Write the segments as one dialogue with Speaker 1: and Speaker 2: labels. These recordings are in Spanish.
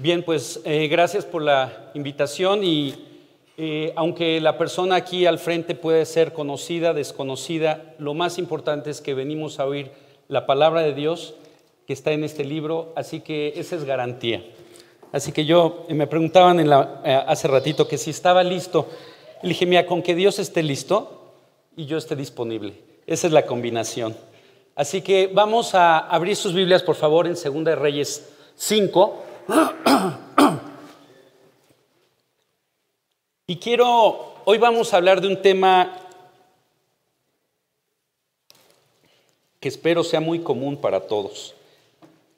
Speaker 1: Bien, pues eh, gracias por la invitación y eh, aunque la persona aquí al frente puede ser conocida, desconocida, lo más importante es que venimos a oír la palabra de Dios que está en este libro, así que esa es garantía. Así que yo me preguntaban en la, eh, hace ratito que si estaba listo. Le dije, mira, con que Dios esté listo y yo esté disponible. Esa es la combinación. Así que vamos a abrir sus Biblias, por favor, en Segunda de Reyes 5. Y quiero, hoy vamos a hablar de un tema que espero sea muy común para todos.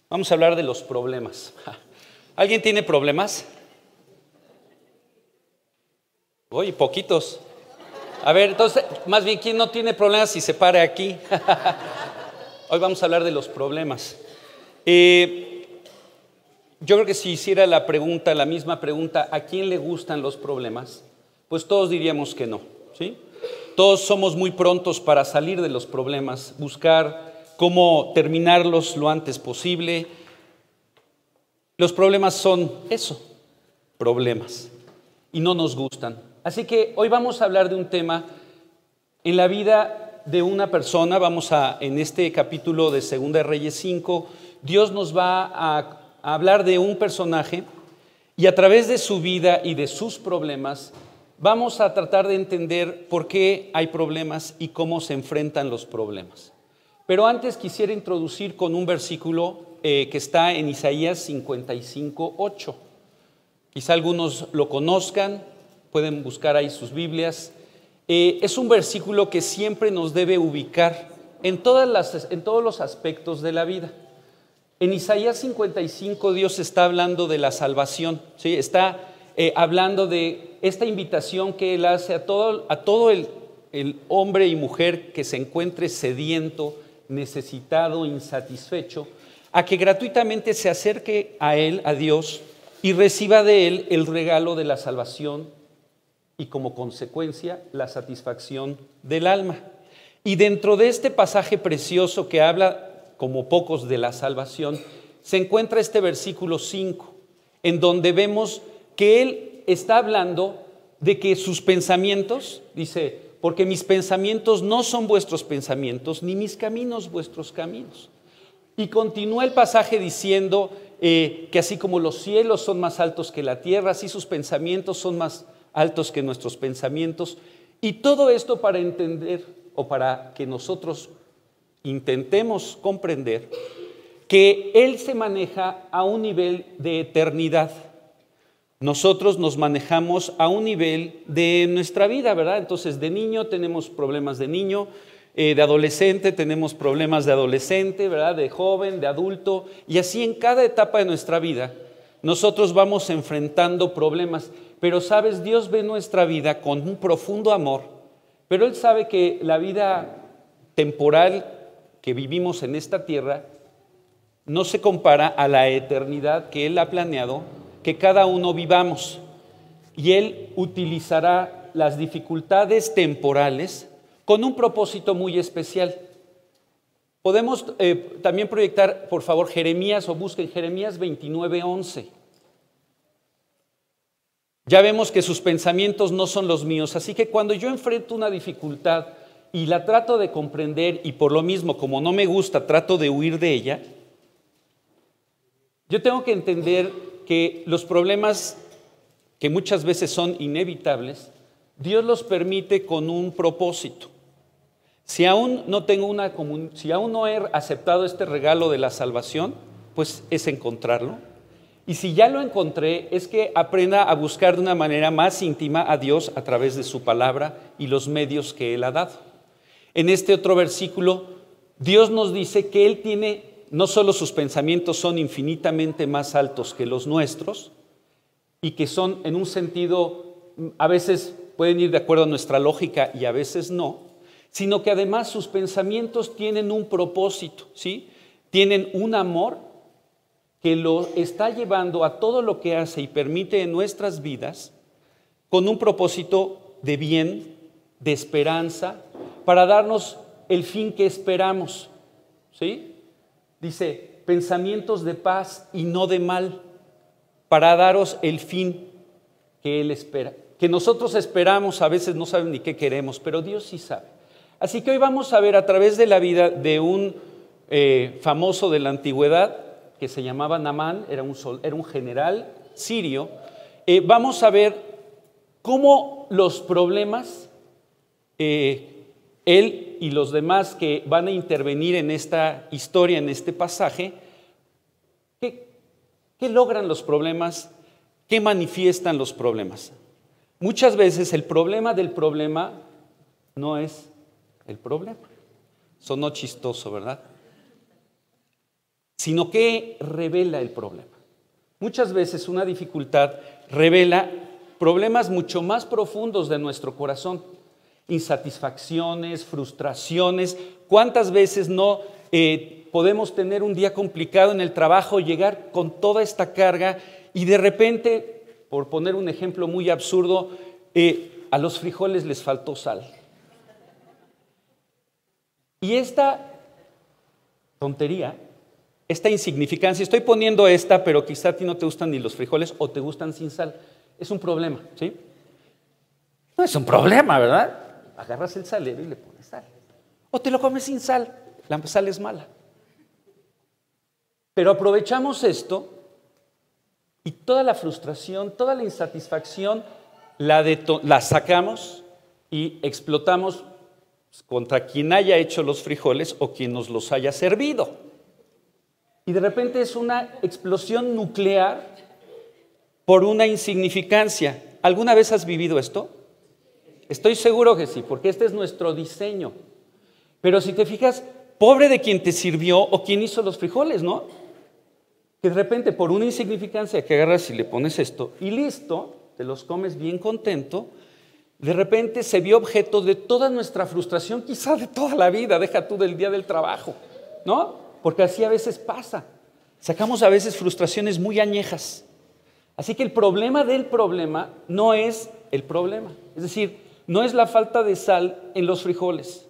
Speaker 1: Vamos a hablar de los problemas. ¿Alguien tiene problemas? Oye, poquitos. A ver, entonces, más bien, ¿quién no tiene problemas si se pare aquí? Hoy vamos a hablar de los problemas. Eh, yo creo que si hiciera la pregunta, la misma pregunta, ¿a quién le gustan los problemas? Pues todos diríamos que no, ¿sí? Todos somos muy prontos para salir de los problemas, buscar cómo terminarlos lo antes posible. Los problemas son eso, problemas, y no nos gustan. Así que hoy vamos a hablar de un tema en la vida de una persona, vamos a, en este capítulo de Segunda Reyes 5, Dios nos va a a hablar de un personaje y a través de su vida y de sus problemas vamos a tratar de entender por qué hay problemas y cómo se enfrentan los problemas. Pero antes quisiera introducir con un versículo eh, que está en Isaías 55, 8. Quizá algunos lo conozcan, pueden buscar ahí sus Biblias. Eh, es un versículo que siempre nos debe ubicar en, todos los aspectos de la vida. En Isaías 55 Dios está hablando de la salvación, está eh, hablando de esta invitación que Él hace a todo, a todo el, el hombre y mujer que se encuentre sediento, necesitado, insatisfecho, a que gratuitamente se acerque a Él, a Dios, y reciba de Él el regalo de la salvación y como consecuencia la satisfacción del alma. Y dentro de este pasaje precioso que habla como pocos de la salvación, se encuentra este versículo 5, en donde vemos que él está hablando de que sus pensamientos, dice, porque mis pensamientos no son vuestros pensamientos, ni mis caminos vuestros caminos. Y continúa el pasaje diciendo eh, que así como los cielos son más altos que la tierra, así sus pensamientos son más altos que nuestros pensamientos. Y todo esto para entender o para que nosotros intentemos comprender que Él se maneja a un nivel de eternidad. Nosotros nos manejamos a un nivel de nuestra vida, ¿verdad? Entonces, de niño tenemos problemas de niño, eh, de adolescente tenemos problemas de adolescente, ¿verdad? De joven, de adulto, y así en cada etapa de nuestra vida nosotros vamos enfrentando problemas. Pero sabes, Dios ve nuestra vida con un profundo amor, pero Él sabe que la vida temporal que vivimos en esta tierra no se compara a la eternidad que Él ha planeado que cada uno vivamos. Y Él utilizará las dificultades temporales con un propósito muy especial. Podemos eh, también proyectar, por favor, Jeremías o busquen Jeremías 29, 11. Ya vemos que sus pensamientos no son los míos, así que cuando yo enfrento una dificultad, y la trato de comprender y por lo mismo, como no me gusta, trato de huir de ella, yo tengo que entender que los problemas que muchas veces son inevitables, Dios los permite con un propósito. Si aún no tengo una si aún no he aceptado este regalo de la salvación, pues es encontrarlo. Y si ya lo encontré, es que aprenda a buscar de una manera más íntima a Dios a través de su palabra y los medios que Él ha dado. En este otro versículo, Dios nos dice que Él tiene, no solo sus pensamientos son infinitamente más altos que los nuestros, y que son en un sentido, a veces pueden ir de acuerdo a nuestra lógica y a veces no, sino que además sus pensamientos tienen un propósito, ¿sí? Tienen un amor que lo está llevando a todo lo que hace y permite en nuestras vidas con un propósito de bien, de esperanza, para darnos el fin que esperamos. ¿Sí? Dice, pensamientos de paz y no de mal. para daros el fin que Él espera. Que nosotros esperamos, a veces no saben ni qué queremos, pero Dios sí sabe. Así que hoy vamos a ver a través de la vida de un eh, famoso de la antigüedad que se llamaba Namán, era un, era un general sirio, eh, vamos a ver cómo los problemas, eh, él y los demás que van a intervenir en esta historia, en este pasaje, ¿Qué logran los problemas? ¿Qué manifiestan los problemas? Muchas veces el problema del problema no es el problema. Sonó chistoso, ¿verdad? Sino que revela el problema. Muchas veces una dificultad revela problemas mucho más profundos de nuestro corazón. Insatisfacciones, frustraciones. ¿Cuántas veces no eh, podemos tener un día complicado en el trabajo, llegar con toda esta carga y de repente, por poner un ejemplo muy absurdo, eh, a los frijoles les faltó sal. Y esta tontería, esta insignificancia, estoy poniendo esta, pero quizá a ti no te gustan ni los frijoles o te gustan sin sal, es un problema, ¿sí? No es un problema, ¿verdad? Agarras el salero y le pones sal. O te lo comes sin sal, la sal es mala. Pero aprovechamos esto y toda la frustración, toda la insatisfacción la, sacamos y explotamos contra quien haya hecho los frijoles o quien nos los haya servido. Y de repente es una explosión nuclear por una insignificancia. ¿Alguna vez has vivido esto? Estoy seguro que sí, porque este es nuestro diseño. Pero si te fijas, pobre de quien te sirvió o quien hizo los frijoles, ¿no? que de repente por una insignificancia que agarras y le pones esto y listo, te los comes bien contento, de repente se vio objeto de toda nuestra frustración, quizá de toda la vida, deja tú del día del trabajo, ¿no? Porque así a veces pasa. Sacamos a veces frustraciones muy añejas. Así que el problema del problema no es el problema. Es decir, no es la falta de sal en los frijoles,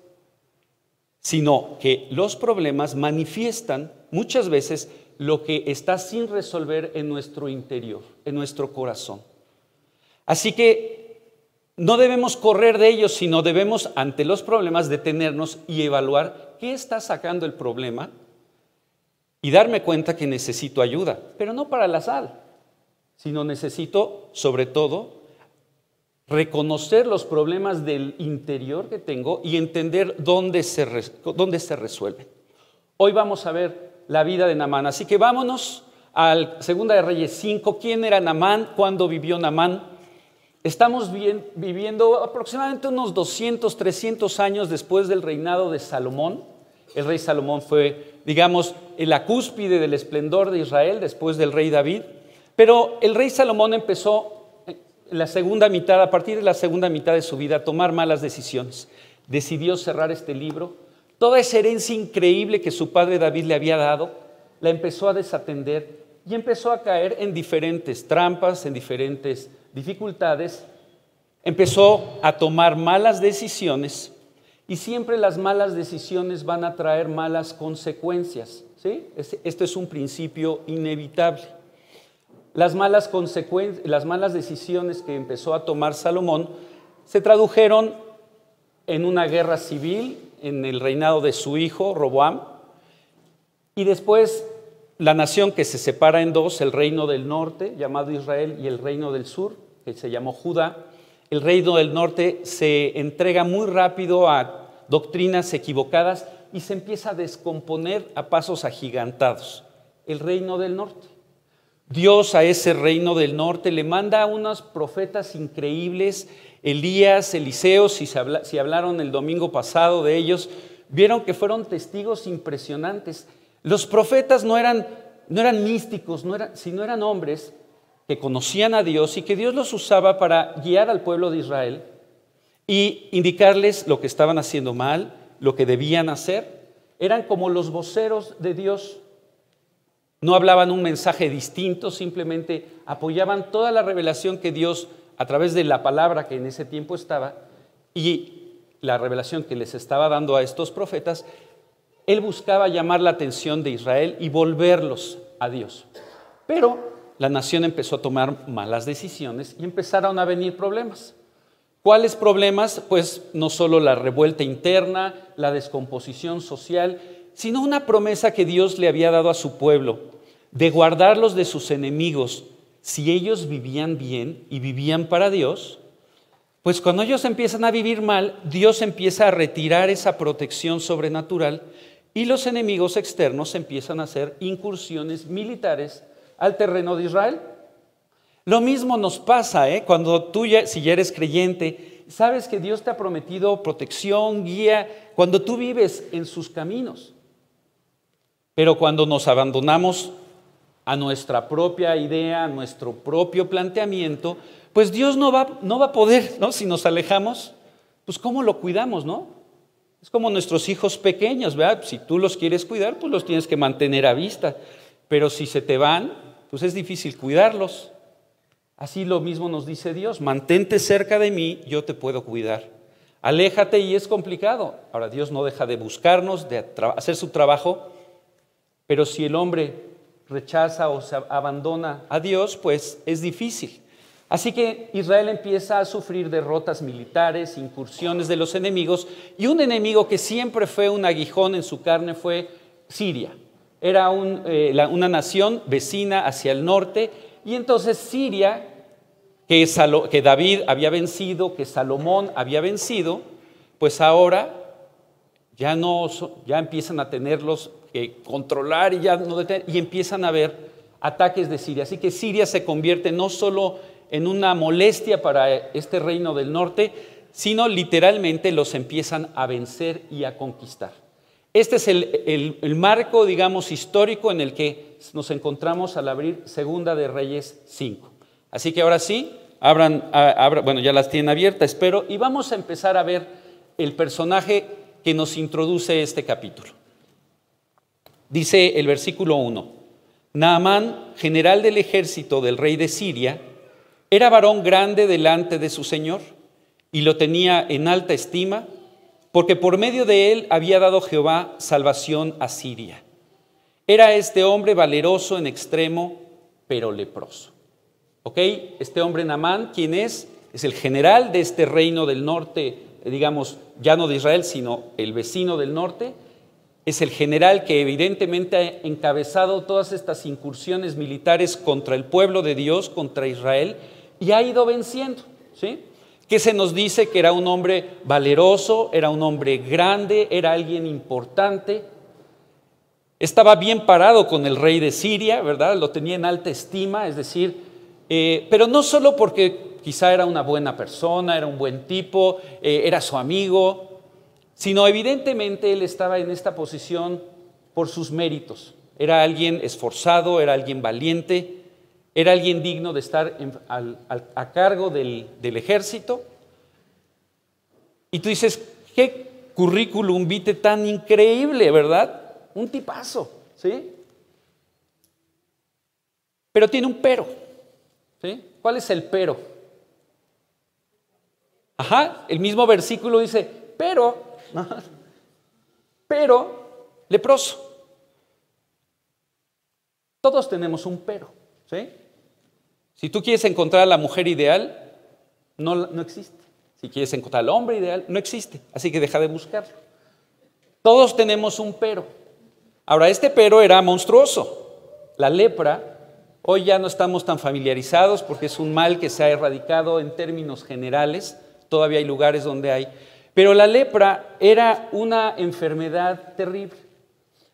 Speaker 1: sino que los problemas manifiestan muchas veces lo que está sin resolver en nuestro interior, en nuestro corazón. Así que no debemos correr de ellos, sino debemos ante los problemas detenernos y evaluar qué está sacando el problema y darme cuenta que necesito ayuda, pero no para la sal, sino necesito sobre todo reconocer los problemas del interior que tengo y entender dónde se, dónde se resuelven. Hoy vamos a ver la vida de Namán. Así que vámonos al Segunda de Reyes 5. ¿Quién era Namán? ¿Cuándo vivió Namán? Estamos viviendo aproximadamente unos 200, 300 años después del reinado de Salomón. El rey Salomón fue, digamos, la cúspide del esplendor de Israel después del rey David. Pero el rey Salomón empezó la segunda mitad, a partir de la segunda mitad de su vida, tomar malas decisiones. Decidió cerrar este libro, Toda esa herencia increíble que su padre David le había dado, la empezó a desatender y empezó a caer en diferentes trampas, en diferentes dificultades. Empezó a tomar malas decisiones y siempre las malas decisiones van a traer malas consecuencias. ¿sí? Esto es un principio inevitable. Las malas, las malas decisiones que empezó a tomar Salomón se tradujeron en una guerra civil, en el reinado de su hijo, Roboam, y después la nación que se separa en dos, el reino del norte, llamado Israel, y el reino del sur, que se llamó Judá. El reino del norte se entrega muy rápido a doctrinas equivocadas y se empieza a descomponer a pasos agigantados. El reino del norte. Dios a ese reino del norte le manda a unos profetas increíbles Elías, Eliseo, si, si hablaron el domingo pasado de ellos, vieron que fueron testigos impresionantes. Los profetas no eran, no eran místicos, no sino eran hombres que conocían a Dios y que Dios los usaba para guiar al pueblo de Israel y indicarles lo que estaban haciendo mal, lo que debían hacer. Eran como los voceros de Dios. No hablaban un mensaje distinto, simplemente apoyaban toda la revelación que Dios a través de la palabra que en ese tiempo estaba y la revelación que les estaba dando a estos profetas, él buscaba llamar la atención de Israel y volverlos a Dios. Pero la nación empezó a tomar malas decisiones y empezaron a venir problemas. ¿Cuáles problemas? Pues no solo la revuelta interna, la descomposición social, sino una promesa que Dios le había dado a su pueblo de guardarlos de sus enemigos si ellos vivían bien y vivían para Dios. Pues cuando ellos empiezan a vivir mal, Dios empieza a retirar esa protección sobrenatural y los enemigos externos empiezan a hacer incursiones militares al terreno de Israel. Lo mismo nos pasa ¿eh? cuando tú, si ya eres creyente, sabes que Dios te ha prometido protección, guía, cuando tú vives en sus caminos. Pero cuando nos abandonamos a nuestra propia idea, a nuestro propio planteamiento, pues Dios no va, no va a poder, ¿no? Si nos alejamos, pues ¿cómo lo cuidamos, no? Es como nuestros hijos pequeños, ¿verdad? Si tú los quieres cuidar, pues los tienes que mantener a vista. Pero si se te van, pues es difícil cuidarlos. Así lo mismo nos dice Dios, mantente cerca de mí, yo te puedo cuidar. Aléjate y es complicado. Ahora Dios no deja de buscarnos, de hacer su trabajo, pero si el hombre rechaza o se abandona a Dios, pues es difícil. Así que Israel empieza a sufrir derrotas militares, incursiones de los enemigos, y un enemigo que siempre fue un aguijón en su carne fue Siria. Era eh, una nación vecina hacia el norte y entonces Siria, que, que David había vencido, que Salomón había vencido, pues ahora ya no ya empiezan a tenerlos que controlar y ya no detener, y empiezan a haber ataques de Siria. Así que Siria se convierte no solo en una molestia para este reino del norte, sino literalmente los empiezan a vencer y a conquistar. Este es el, marco, digamos, histórico en el que nos encontramos al abrir Segunda de Reyes 5. Así que ahora sí, abran, bueno, ya las tienen abiertas, espero, y vamos a empezar a ver el personaje que nos introduce este capítulo. Dice el versículo 1, Naamán, general del ejército del rey de Siria, era varón grande delante de su señor y lo tenía en alta estima porque por medio de él había dado Jehová salvación a Siria. Era este hombre valeroso en extremo, pero leproso. ¿Ok? Este hombre Namán, ¿quién es? Es el general de este reino del norte, digamos, ya no de Israel, sino el vecino del norte. Es el general que evidentemente ha encabezado todas estas incursiones militares contra el pueblo de Dios, contra Israel, y ha ido venciendo. ¿Sí? que se nos dice que era un hombre valeroso, era un hombre grande, era alguien importante. Estaba bien parado con el rey de Siria, ¿verdad? Lo tenía en alta estima, es decir, eh, pero no solo porque quizá era una buena persona, era un buen tipo, eh, era su amigo, sino evidentemente él estaba en esta posición por sus méritos. Era alguien esforzado, era alguien valiente, era alguien digno de estar a cargo del, ejército. Y tú dices, qué currículum vitae tan increíble, ¿verdad? Un tipazo, ¿sí? Pero tiene un pero, ¿sí? ¿Cuál es el pero? Ajá, el mismo versículo dice, pero, pero, leproso. Todos tenemos un pero, ¿sí? Si tú quieres encontrar a la mujer ideal, no, no existe. Si quieres encontrar al hombre ideal, no existe. Así que deja de buscarlo. Todos tenemos un pero. Ahora, este pero era monstruoso. La lepra, hoy ya no estamos tan familiarizados porque es un mal que se ha erradicado en términos generales. Todavía hay lugares donde hay. Pero la lepra era una enfermedad terrible.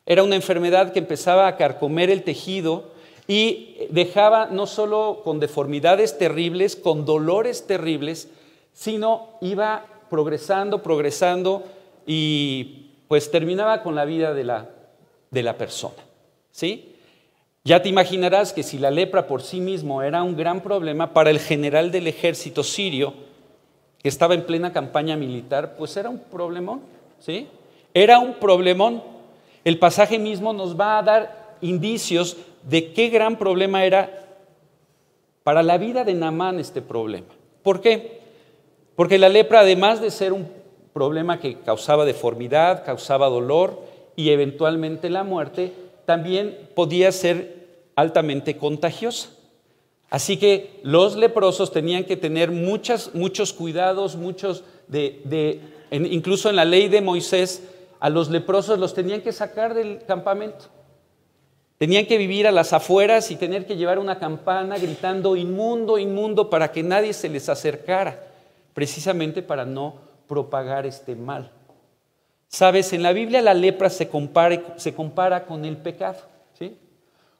Speaker 1: Era una enfermedad que empezaba a carcomer el tejido y dejaba no solo con deformidades terribles, con dolores terribles, sino iba progresando, progresando y pues terminaba con la vida de la, de la persona. ¿Sí? Ya te imaginarás que si la lepra por sí mismo era un gran problema para el general del ejército sirio, que estaba en plena campaña militar, pues era un problemón, ¿sí? Era un problemón. El pasaje mismo nos va a dar indicios de qué gran problema era para la vida de Namán este problema. ¿Por qué? Porque la lepra, además de ser un problema que causaba deformidad, causaba dolor y eventualmente la muerte, también podía ser altamente contagiosa. Así que los leprosos tenían que tener muchas, muchos cuidados, muchos de, incluso en la ley de Moisés, a los leprosos los tenían que sacar del campamento. Tenían que vivir a las afueras y tener que llevar una campana gritando inmundo, inmundo, para que nadie se les acercara, precisamente para no propagar este mal. Sabes, en la Biblia la lepra se compara, se compara con el pecado, ¿sí?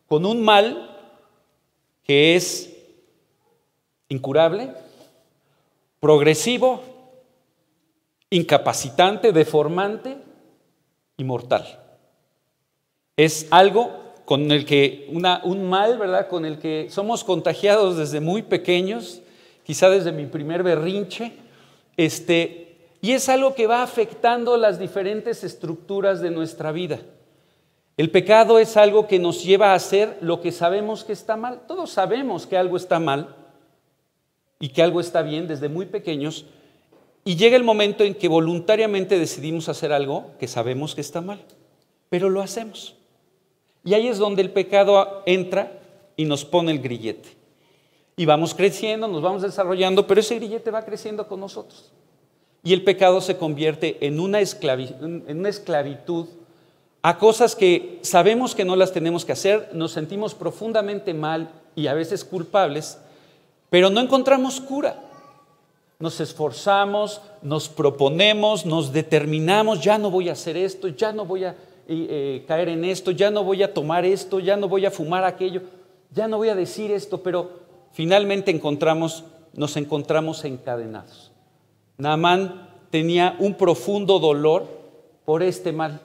Speaker 1: con un mal que es incurable, progresivo, incapacitante, deformante y mortal. Es algo con el que, un mal, ¿verdad? Con el que somos contagiados desde muy pequeños, quizá desde mi primer berrinche, este, y es algo que va afectando las diferentes estructuras de nuestra vida. El pecado es algo que nos lleva a hacer lo que sabemos que está mal. Todos sabemos que algo está mal y que algo está bien desde muy pequeños. Y llega el momento en que voluntariamente decidimos hacer algo que sabemos que está mal, pero lo hacemos. Y ahí es donde el pecado entra y nos pone el grillete. Y vamos creciendo, nos vamos desarrollando, pero ese grillete va creciendo con nosotros. Y el pecado se convierte en una, en una esclavitud a cosas que sabemos que no las tenemos que hacer, nos sentimos profundamente mal y a veces culpables, pero no encontramos cura. Nos esforzamos, nos proponemos, nos determinamos, ya no voy a hacer esto, ya no voy a eh, caer en esto, ya no voy a tomar esto, ya no voy a fumar aquello, ya no voy a decir esto, pero finalmente encontramos, nos encontramos encadenados. Naamán tenía un profundo dolor por este mal.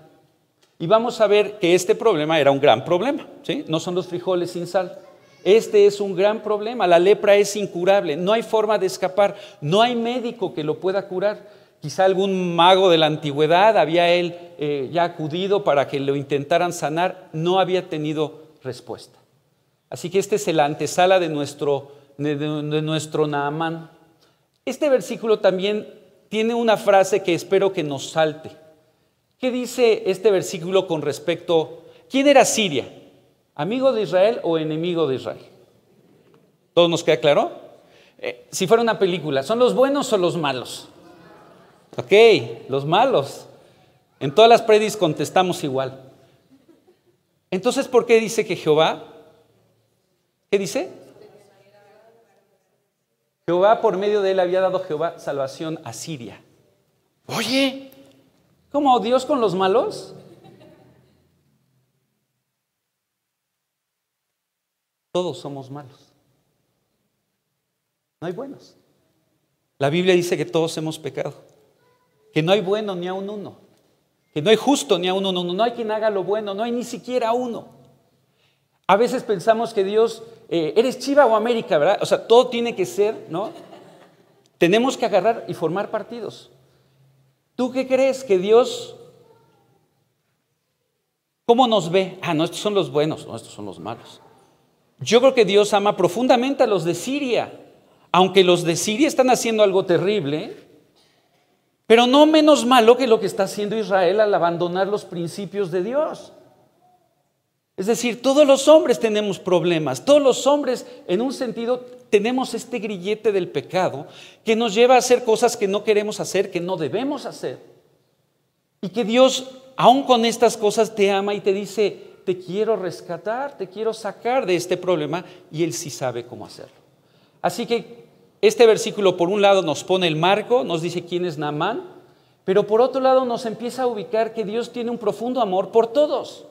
Speaker 1: Y vamos a ver que este problema era un gran problema, ¿sí? No son los frijoles sin sal. Este es un gran problema. La lepra es incurable. No hay forma de escapar. No hay médico que lo pueda curar. Quizá algún mago de la antigüedad había él eh, ya acudido para que lo intentaran sanar. No había tenido respuesta. Así que este es el antesala de nuestro, de, de nuestro Naamán. Este versículo también tiene una frase que espero que nos salte. ¿Qué dice este versículo con respecto? ¿Quién era Siria? ¿Amigo de Israel o enemigo de Israel? ¿Todo nos queda claro? Eh, si fuera una película, ¿son los buenos o los malos? Ok, los malos. En todas las predis contestamos igual. Entonces, ¿por qué dice que Jehová? ¿Qué dice? Jehová por medio de él había dado Jehová salvación a Siria. Oye, ¿Cómo Dios con los malos? Todos somos malos. No hay buenos. La Biblia dice que todos hemos pecado. Que no hay bueno ni a un uno. Que no hay justo ni a un uno. No hay quien haga lo bueno. No hay ni siquiera uno. A veces pensamos que Dios, eh, eres Chiva o América, ¿verdad? O sea, todo tiene que ser, ¿no? Tenemos que agarrar y formar partidos. ¿Tú qué crees que Dios, cómo nos ve? Ah, no, estos son los buenos, no, estos son los malos. Yo creo que Dios ama profundamente a los de Siria, aunque los de Siria están haciendo algo terrible, pero no menos malo que lo que está haciendo Israel al abandonar los principios de Dios. Es decir, todos los hombres tenemos problemas, todos los hombres en un sentido tenemos este grillete del pecado que nos lleva a hacer cosas que no queremos hacer, que no debemos hacer. Y que Dios, aun con estas cosas, te ama y te dice, te quiero rescatar, te quiero sacar de este problema y Él sí sabe cómo hacerlo. Así que este versículo por un lado nos pone el marco, nos dice quién es Naamán, pero por otro lado nos empieza a ubicar que Dios tiene un profundo amor por todos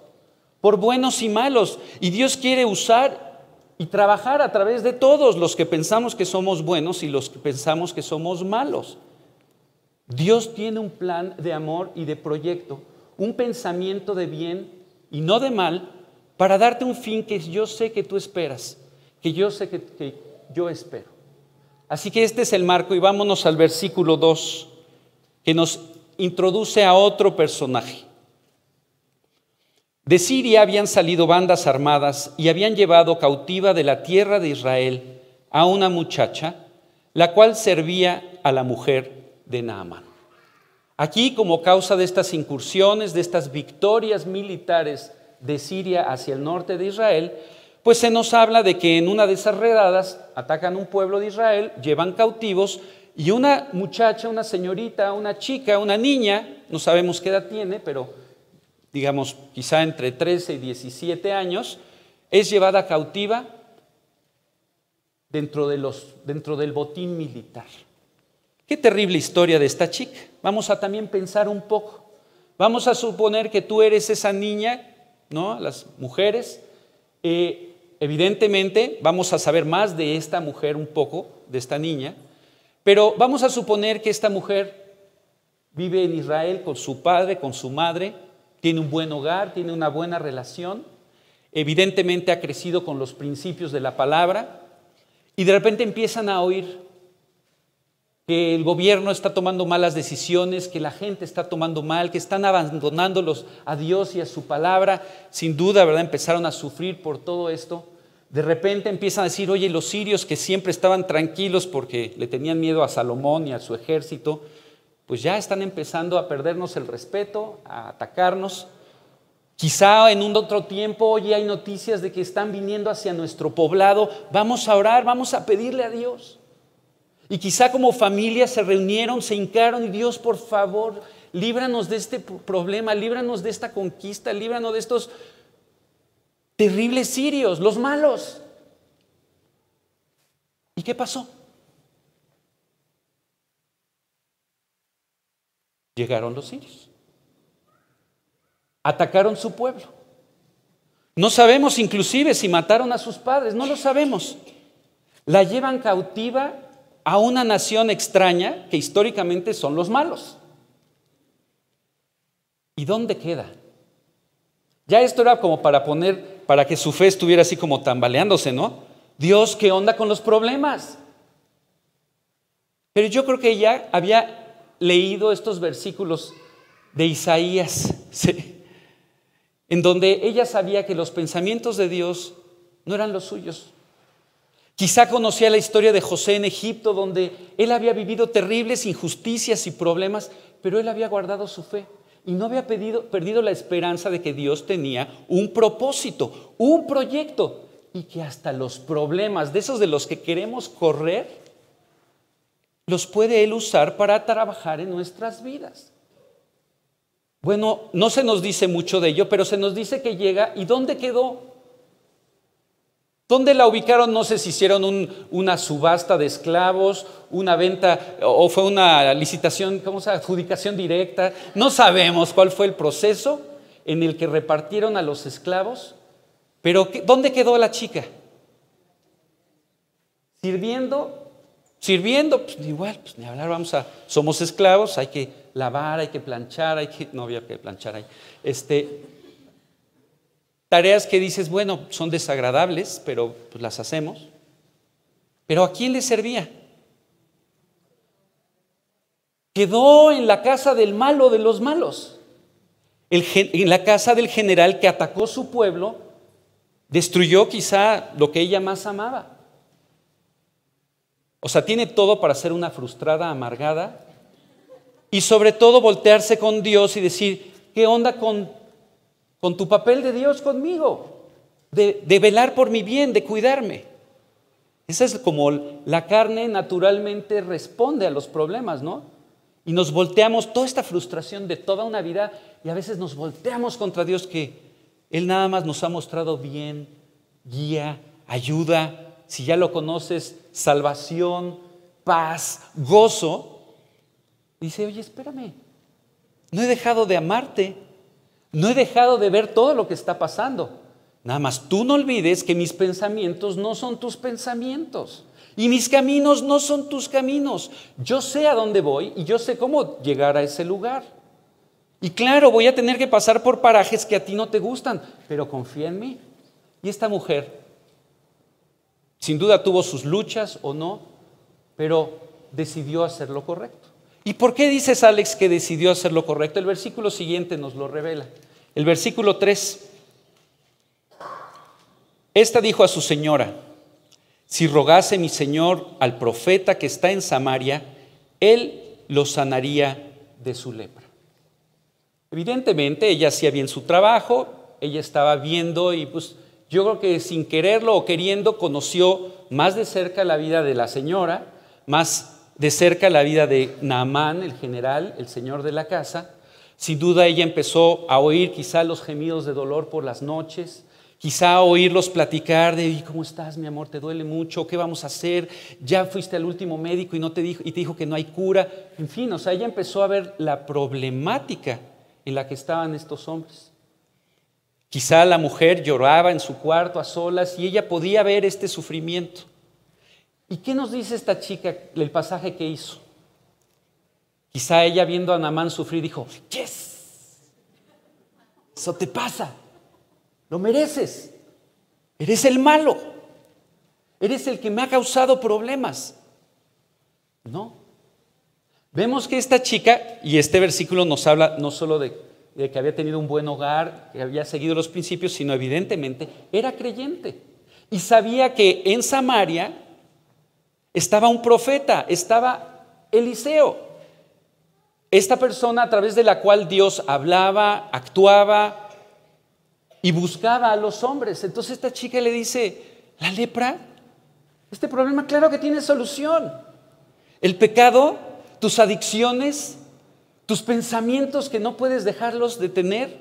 Speaker 1: por buenos y malos. Y Dios quiere usar y trabajar a través de todos los que pensamos que somos buenos y los que pensamos que somos malos. Dios tiene un plan de amor y de proyecto, un pensamiento de bien y no de mal, para darte un fin que yo sé que tú esperas, que yo sé que, yo espero. Así que este es el marco y vámonos al versículo 2, que nos introduce a otro personaje. De Siria habían salido bandas armadas y habían llevado cautiva de la tierra de Israel a una muchacha, la cual servía a la mujer de Naamán. Aquí, como causa de estas incursiones, de estas victorias militares de Siria hacia el norte de Israel, pues se nos habla de que en una de esas redadas atacan un pueblo de Israel, llevan cautivos y una muchacha, una señorita, una chica, una niña, no sabemos qué edad tiene, pero digamos quizá entre 13 y 17 años, es llevada cautiva dentro, de los, dentro del botín militar. Qué terrible historia de esta chica. Vamos a también pensar un poco. Vamos a suponer que tú eres esa niña, ¿no? Las mujeres. Eh, evidentemente, vamos a saber más de esta mujer un poco, de esta niña, pero vamos a suponer que esta mujer vive en Israel con su padre, con su madre, tiene un buen hogar, tiene una buena relación, evidentemente ha crecido con los principios de la palabra y de repente empiezan a oír que el gobierno está tomando malas decisiones, que la gente está tomando mal, que están abandonándolos a Dios y a su palabra. Sin duda, ¿verdad? Empezaron a sufrir por todo esto. De repente empiezan a decir, oye, los sirios que siempre estaban tranquilos porque le tenían miedo a Salomón y a su ejército, pues ya están empezando a perdernos el respeto, a atacarnos. Quizá en un otro tiempo, oye, hay noticias de que están viniendo hacia nuestro poblado. Vamos a orar, vamos a pedirle a Dios. Y quizá como familia se reunieron, se hincaron y Dios, por favor, líbranos de este problema, líbranos de esta conquista, líbranos de estos terribles sirios, los malos. ¿Y qué pasó? Llegaron los sirios. Atacaron su pueblo. No sabemos inclusive si mataron a sus padres, no lo sabemos. La llevan cautiva a una nación extraña que históricamente son los malos. ¿Y dónde queda? Ya esto era como para poner, para que su fe estuviera así como tambaleándose, ¿no? Dios, ¿qué onda con los problemas? Pero yo creo que ella había leído estos versículos de Isaías, en donde ella sabía que los pensamientos de Dios no eran los suyos, Quizá conocía la historia de José en Egipto, donde él había vivido terribles injusticias y problemas, pero él había guardado su fe y no había perdido la esperanza de que Dios tenía un propósito, un proyecto, y que hasta los problemas, de esos de los que queremos correr, los puede Él usar para trabajar en nuestras vidas. Bueno, no se nos dice mucho de ello, pero se nos dice que llega y ¿dónde quedó? ¿Dónde la ubicaron? No sé si hicieron una subasta de esclavos, una venta o fue una licitación, ¿cómo se llama? Adjudicación directa. No sabemos cuál fue el proceso en el que repartieron a los esclavos. Pero ¿dónde quedó la chica? Sirviendo, sirviendo, pues igual, pues ni hablar, vamos a, somos esclavos, hay que lavar, hay que planchar, hay que, no había que planchar ahí. Este, Tareas que dices, bueno, son desagradables, pero pues las hacemos. Pero ¿a quién le servía? Quedó en la casa del malo de los malos, en la casa del general que atacó su pueblo, destruyó quizá lo que ella más amaba. O sea, tiene todo para ser una frustrada, amargada, y sobre todo voltearse con Dios y decir, ¿qué onda con con tu papel de Dios conmigo, de, velar por mi bien, de cuidarme. Esa es como la carne naturalmente responde a los problemas, ¿no? Y nos volteamos toda esta frustración de toda una vida y a veces nos volteamos contra Dios que Él nada más nos ha mostrado bien, guía, ayuda, si ya lo conoces, salvación, paz, gozo. Dice, oye, espérame, no he dejado de amarte, no he dejado de ver todo lo que está pasando. Nada más tú no olvides que mis pensamientos no son tus pensamientos. Y mis caminos no son tus caminos. Yo sé a dónde voy y yo sé cómo llegar a ese lugar. Y claro, voy a tener que pasar por parajes que a ti no te gustan, pero confía en mí. Y esta mujer, sin duda tuvo sus luchas o no, pero decidió hacer lo correcto. ¿Y por qué dices, Alex, que decidió hacer lo correcto? El versículo siguiente nos lo revela. El versículo 3. Esta dijo a su señora, si rogase mi señor al profeta que está en Samaria, él lo sanaría de su lepra. Evidentemente ella hacía bien su trabajo, ella estaba viendo y pues Yo creo que sin quererlo o queriendo conoció más de cerca la vida de la señora, más de cerca la vida de Naamán, el general, el señor de la casa. Sin duda ella empezó a oír quizá los gemidos de dolor por las noches, quizá oírlos platicar de ¿cómo estás, mi amor? ¿Te duele mucho? ¿Qué vamos a hacer? Ya fuiste al último médico y no te dijo y te dijo que no hay cura. En fin, o sea, ella empezó a ver la problemática en la que estaban estos hombres. Quizá la mujer lloraba en su cuarto a solas y ella podía ver este sufrimiento. ¿Y qué nos dice esta chica el pasaje que hizo? Quizá ella viendo a Namán sufrir dijo, yes, eso te pasa, lo mereces, eres el malo, eres el que me ha causado problemas. No. Vemos que esta chica, y este versículo nos habla no solo de de que había tenido un buen hogar, que había seguido los principios, sino evidentemente era creyente. Y sabía que en Samaria estaba un profeta, estaba Eliseo. Esta persona a través de la cual Dios hablaba, actuaba y buscaba a los hombres. Entonces esta chica le dice, la lepra, este problema claro que tiene solución. El pecado, tus adicciones, tus pensamientos que no puedes dejarlos de tener,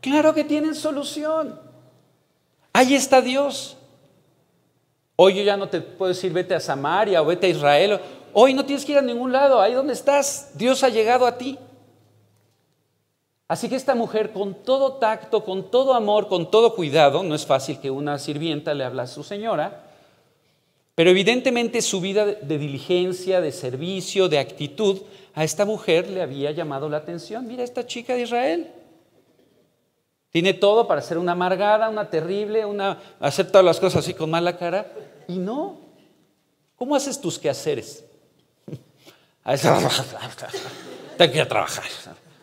Speaker 1: claro que tienen solución. Ahí está Dios. Hoy yo ya no te puedo decir vete a Samaria o vete a Israel. Hoy no tienes que ir a ningún lado. Ahí donde estás, Dios ha llegado a ti. Así que esta mujer con todo tacto, con todo amor, con todo cuidado, no es fácil que una sirvienta le hable a su señora, pero evidentemente su vida de diligencia, de servicio, de actitud, a esta mujer le había llamado la atención. Mira, esta chica de Israel. Tiene todo para ser una amargada, una terrible, una hacer todas las cosas así con mala cara. Y no. ¿Cómo haces tus quehaceres? Tengo que ir a trabajar.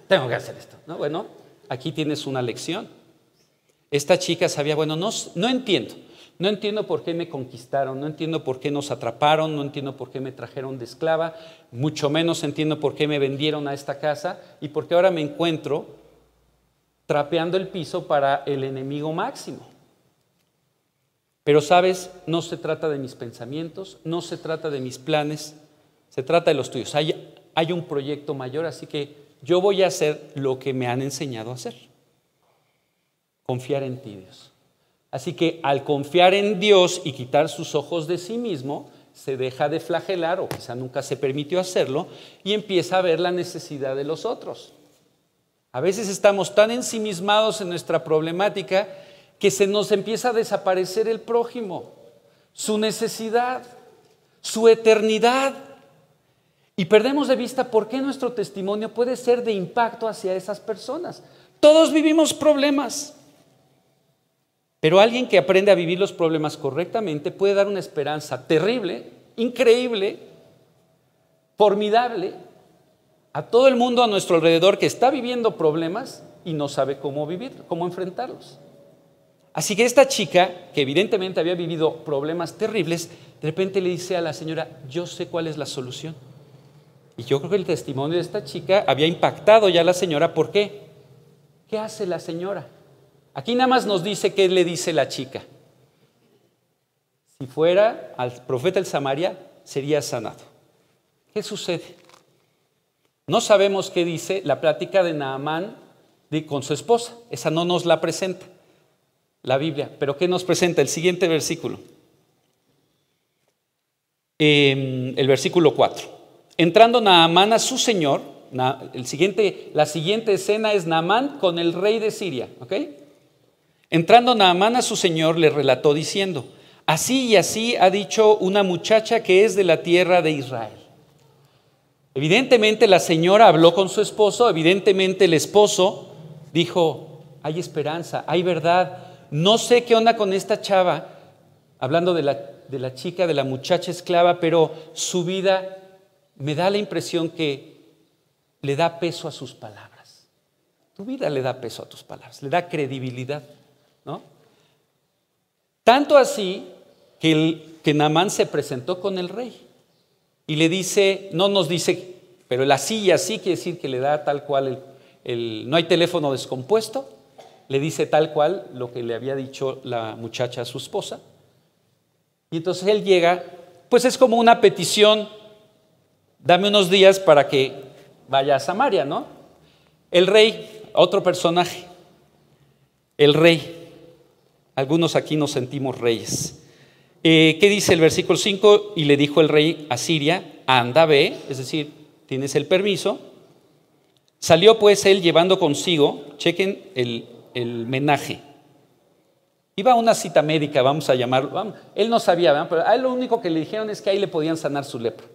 Speaker 1: Tengo que hacer esto. ¿No? Bueno, aquí tienes una lección. Esta chica sabía, bueno, no, no entiendo. No entiendo por qué me conquistaron, no entiendo por qué nos atraparon, no entiendo por qué me trajeron de esclava, mucho menos entiendo por qué me vendieron a esta casa y por qué ahora me encuentro trapeando el piso para el enemigo máximo. Pero sabes, no se trata de mis pensamientos, no se trata de mis planes, se trata de los tuyos. Hay, hay un proyecto mayor, así que yo voy a hacer lo que me han enseñado a hacer. Confiar en ti, Dios. Así que al confiar en Dios y quitar sus ojos de sí mismo, se deja de flagelar, o quizá nunca se permitió hacerlo, y empieza a ver la necesidad de los otros. A veces estamos tan ensimismados en nuestra problemática que se nos empieza a desaparecer el prójimo, su necesidad, su eternidad. Y perdemos de vista por qué nuestro testimonio puede ser de impacto hacia esas personas. Todos vivimos problemas. Pero alguien que aprende a vivir los problemas correctamente puede dar una esperanza terrible, increíble, formidable a todo el mundo a nuestro alrededor que está viviendo problemas y no sabe cómo vivir, cómo enfrentarlos. Así que esta chica, que evidentemente había vivido problemas terribles, de repente le dice a la señora, yo sé cuál es la solución. Y yo creo que el testimonio de esta chica había impactado ya a la señora. ¿Por qué? ¿Qué hace la señora? Aquí nada más nos dice qué le dice la chica. Si fuera al profeta el Samaria, sería sanado. ¿Qué sucede? No sabemos qué dice la plática de Naamán con su esposa. Esa no nos la presenta la Biblia. Pero ¿qué nos presenta? El siguiente versículo. Em, el versículo 4. Entrando Naamán a su señor, el siguiente, la siguiente escena es Naamán con el rey de Siria. ¿ok? Entrando Naamán a su señor le relató diciendo, así y así ha dicho una muchacha que es de la tierra de Israel. Evidentemente la señora habló con su esposo, evidentemente el esposo dijo, hay esperanza, hay verdad, no sé qué onda con esta chava, hablando de la, de la chica, de la muchacha esclava, pero su vida me da la impresión que le da peso a sus palabras. Tu vida le da peso a tus palabras, le da credibilidad. ¿No? Tanto así que, el, Namán se presentó con el rey y le dice, no nos dice, pero la silla sí quiere decir que le da tal cual el, no hay teléfono descompuesto, le dice tal cual lo que le había dicho la muchacha a su esposa. Y entonces él llega, pues es como una petición, dame unos días para que vaya a Samaria, ¿no? El rey, otro personaje, el rey. Algunos aquí nos sentimos reyes. Eh, ¿Qué dice el versículo 5? Y le dijo el rey a Siria, anda, ve, es decir, tienes el permiso. Salió pues él llevando consigo, chequen el, el menaje. Iba a una cita médica, vamos a llamarlo. Él no sabía, pero a él lo único que le dijeron es que ahí le podían sanar su lepra.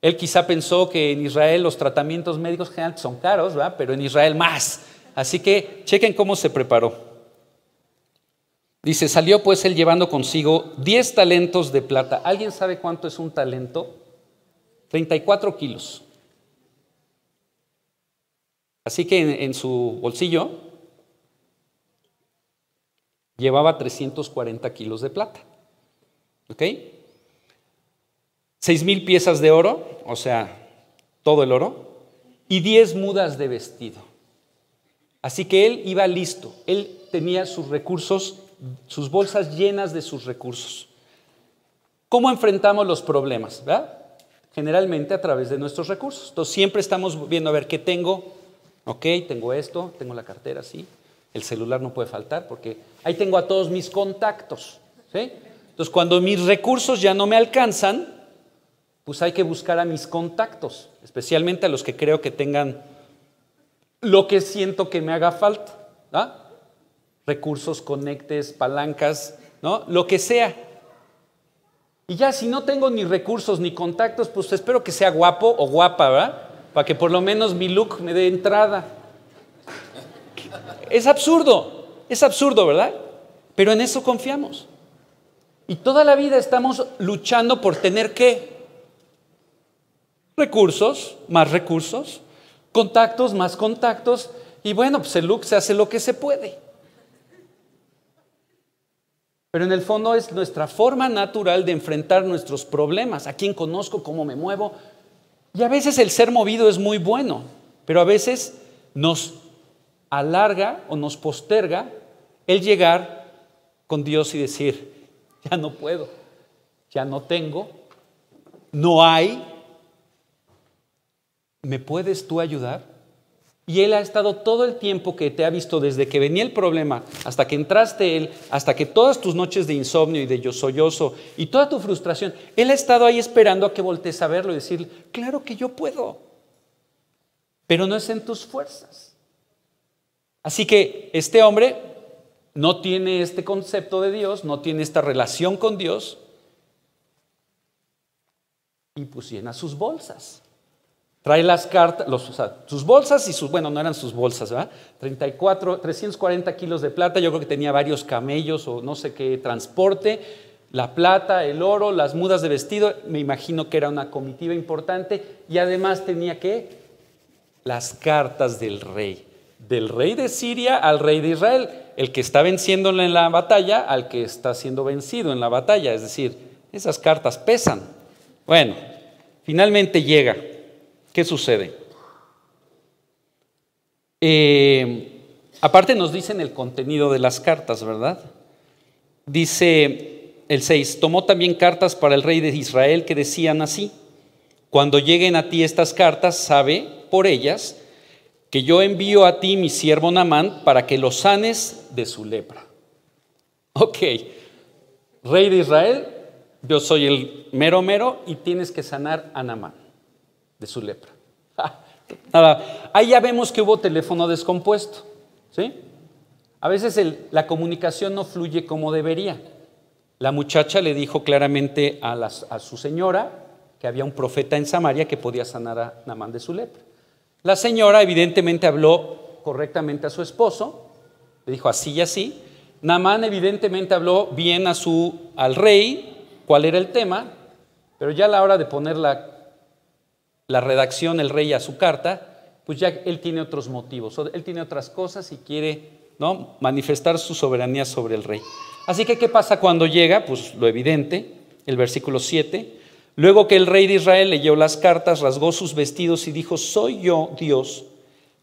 Speaker 1: Él quizá pensó que en Israel los tratamientos médicos son caros, ¿verdad? pero en Israel más. Así que chequen cómo se preparó. Dice, salió pues él llevando consigo 10 talentos de plata. ¿Alguien sabe cuánto es un talento? 34 kilos. Así que en, su bolsillo llevaba 340 kilos de plata. ¿Ok? seis mil piezas de oro, o sea, todo el oro, y diez mudas de vestido. Así que él iba listo, él tenía sus recursos, sus bolsas llenas de sus recursos. ¿Cómo enfrentamos los problemas? Generalmente a través de nuestros recursos. Entonces siempre estamos viendo a ver qué tengo. Ok, tengo esto, tengo la cartera, sí. El celular no puede faltar porque ahí tengo a todos mis contactos. Entonces cuando mis recursos ya no me alcanzan, pues hay que buscar a mis contactos, especialmente a los que creo que tengan lo que siento que me haga falta. Recursos, conectes, palancas, ¿no? Lo que sea. Y ya si no tengo ni recursos ni contactos, pues espero que sea guapo o guapa, ¿verdad? Para que por lo menos mi look me dé entrada. Es absurdo, es absurdo, ¿verdad? Pero en eso confiamos. Y toda la vida estamos luchando por tener qué? Recursos, más recursos, contactos, más contactos, y bueno, pues el look se hace lo que se puede. Pero en el fondo es nuestra forma natural de enfrentar nuestros problemas, a quién conozco, cómo me muevo. Y a veces el ser movido es muy bueno, pero a veces nos alarga o nos posterga el llegar con Dios y decir, ya no puedo, ya no tengo, no hay, ¿me puedes tú ayudar? Y Él ha estado todo el tiempo que te ha visto, desde que venía el problema, hasta que entraste Él, hasta que todas tus noches de insomnio y de yo sollozo y toda tu frustración, Él ha estado ahí esperando a que voltees a verlo y decir, claro que yo puedo, pero no es en tus fuerzas. Así que este hombre no tiene este concepto de Dios, no tiene esta relación con Dios, y pues llena sus bolsas. Trae las cartas, sus bolsas y sus, bueno, no eran sus bolsas, ¿verdad? 34, 340 kilos de plata, yo creo que tenía varios camellos o no sé qué transporte, la plata, el oro, las mudas de vestido, me imagino que era una comitiva importante. Y además tenía que las cartas del rey, del rey de Siria al rey de Israel, el que está venciéndole en la batalla al que está siendo vencido en la batalla, es decir, esas cartas pesan. Bueno, finalmente llega. ¿Qué sucede? Eh, aparte nos dicen el contenido de las cartas, ¿verdad? Dice el 6, tomó también cartas para el rey de Israel que decían así, cuando lleguen a ti estas cartas, sabe por ellas que yo envío a ti mi siervo Namán para que lo sanes de su lepra. Ok, rey de Israel, yo soy el mero mero y tienes que sanar a Namán de su lepra. Nada, ahí ya vemos que hubo teléfono descompuesto. ¿sí? A veces la comunicación no fluye como debería. La muchacha le dijo claramente a, a, su señora que había un profeta en Samaria que podía sanar a Namán de su lepra. La señora evidentemente habló correctamente a su esposo, le dijo así y así. Namán evidentemente habló bien a su, al rey cuál era el tema, pero ya a la hora de poner la la redacción, el rey a su carta, pues ya él tiene otros motivos, él tiene otras cosas y quiere ¿no? manifestar su soberanía sobre el rey. Así que, ¿qué pasa cuando llega? Pues lo evidente, el versículo 7. Luego que el rey de Israel leyó las cartas, rasgó sus vestidos y dijo, soy yo, Dios,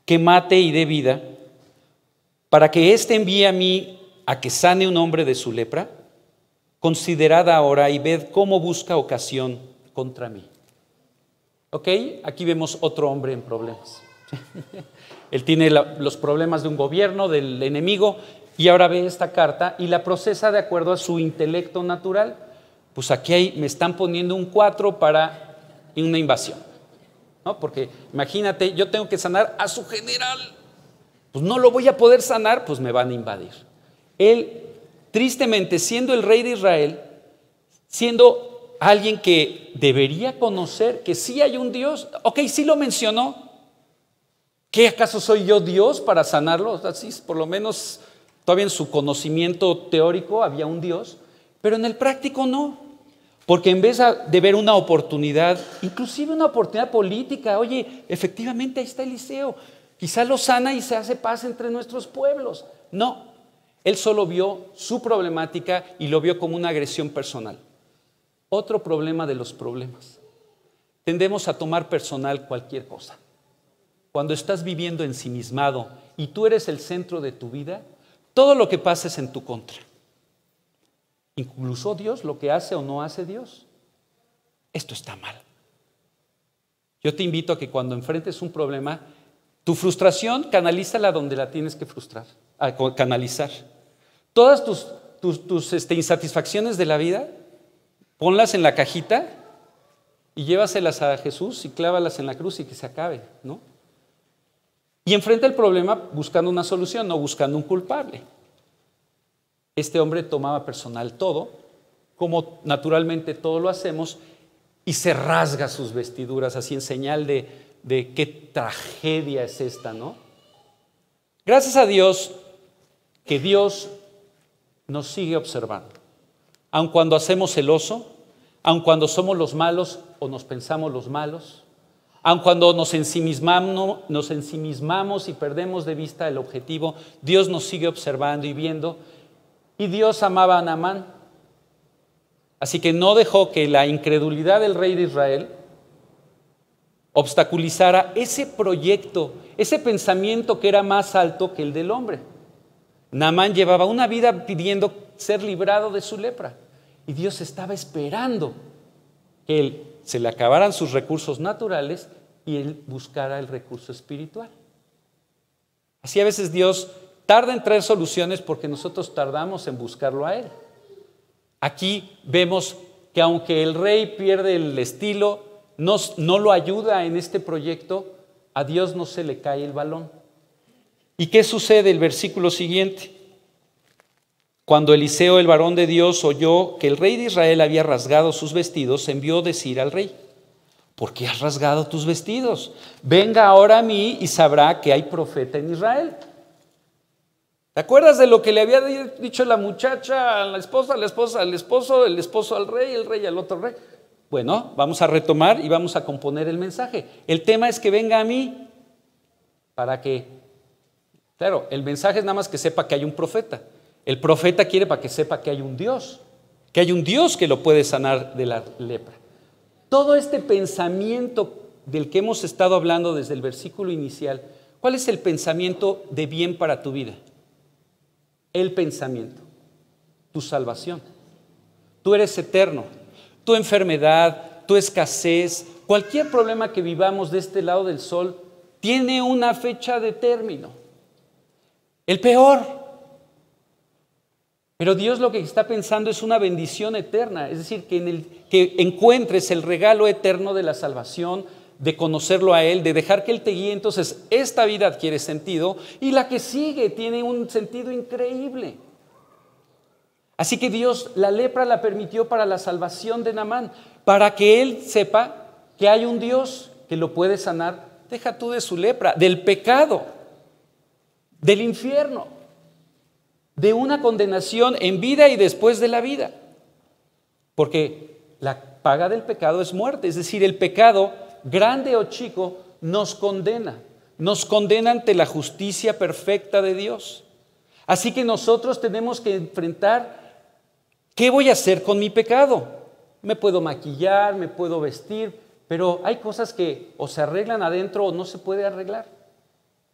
Speaker 1: que mate y dé vida. para que éste envíe a mí a que sane un hombre de su lepra? Considerad ahora y ved cómo busca ocasión contra mí. ¿Ok? Aquí vemos otro hombre en problemas. Él tiene los problemas de un gobierno, del enemigo, y ahora ve esta carta y la procesa de acuerdo a su intelecto natural. Pues aquí me están poniendo un 4 para una invasión. ¿no? Porque imagínate, yo tengo que sanar a su general. Pues no lo voy a poder sanar, pues me van a invadir. Él, tristemente, siendo el rey de Israel, siendo alguien que debería conocer que sí hay un Dios, ok, sí lo mencionó, ¿Qué acaso soy yo Dios para sanarlo? Así, por lo menos todavía en su conocimiento teórico había un Dios, pero en el práctico no. Porque en vez de ver una oportunidad, inclusive una oportunidad política, oye, efectivamente ahí está Eliseo, quizá lo sana y se hace paz entre nuestros pueblos. No, él solo vio su problemática y lo vio como una agresión personal. Otro problema de los problemas. Tendemos a tomar personal cualquier cosa. Cuando estás viviendo ensimismado y tú eres el centro de tu vida, todo lo que pasa es en tu contra. Incluso Dios, lo que hace o no hace Dios. Esto está mal. Yo te invito a que cuando enfrentes un problema, tu frustración canalízala donde la tienes que frustrar, canalizar. Todas tus, tus, este, insatisfacciones de la vida, ponlas en la cajita y llévaselas a Jesús y clávalas en la cruz y que se acabe, ¿no? Y enfrenta el problema buscando una solución, no buscando un culpable. Este hombre tomaba personal todo, como naturalmente todo lo hacemos, y se rasga sus vestiduras así en señal de, de qué tragedia es esta, ¿no? Gracias a Dios que Dios nos sigue observando. Aun cuando hacemos el oso, aun cuando somos los malos o nos pensamos los malos, Aun cuando nos ensimismamos, nos ensimismamos y perdemos de vista el objetivo, Dios nos sigue observando y viendo. Y Dios amaba a Naamán. Así que no dejó que la incredulidad del rey de Israel obstaculizara ese proyecto, ese pensamiento que era más alto que el del hombre. Naamán llevaba una vida pidiendo ser librado de su lepra. Y Dios estaba esperando que él se le acabaran sus recursos naturales y él buscara el recurso espiritual. Así a veces Dios tarda en traer soluciones porque nosotros tardamos en buscarlo a Él. Aquí vemos que aunque el rey pierde el estilo, no, no lo ayuda en este proyecto, a Dios no se le cae el balón. ¿Y qué sucede el versículo siguiente? Cuando Eliseo, el varón de Dios, oyó que el rey de Israel había rasgado sus vestidos, envió decir al rey, ¿por qué has rasgado tus vestidos? Venga ahora a mí y sabrá que hay profeta en Israel. ¿Te acuerdas de lo que le había dicho la muchacha a la esposa, la esposa al esposo, el esposo al rey, el rey al otro rey? Bueno, vamos a retomar y vamos a componer el mensaje. El tema es que venga a mí para que, claro, el mensaje es nada más que sepa que hay un profeta. El profeta quiere para que sepa que hay un Dios, que hay un Dios que lo puede sanar de la lepra. Todo este pensamiento del que hemos estado hablando desde el versículo inicial, ¿cuál es el pensamiento de bien para tu vida? El pensamiento, tu salvación. Tú eres eterno. Tu enfermedad, tu escasez, cualquier problema que vivamos de este lado del sol, tiene una fecha de término. El peor, pero Dios lo que está pensando es una bendición eterna, es decir, que, en el, que encuentres el regalo eterno de la salvación, de conocerlo a Él, de dejar que Él te guíe. Entonces, esta vida adquiere sentido y la que sigue tiene un sentido increíble. Así que Dios la lepra la permitió para la salvación de Namán, para que Él sepa que hay un Dios que lo puede sanar. Deja tú de su lepra, del pecado, del infierno de una condenación en vida y después de la vida. Porque la paga del pecado es muerte, es decir, el pecado, grande o chico, nos condena, nos condena ante la justicia perfecta de Dios. Así que nosotros tenemos que enfrentar, ¿qué voy a hacer con mi pecado? Me puedo maquillar, me puedo vestir, pero hay cosas que o se arreglan adentro o no se puede arreglar.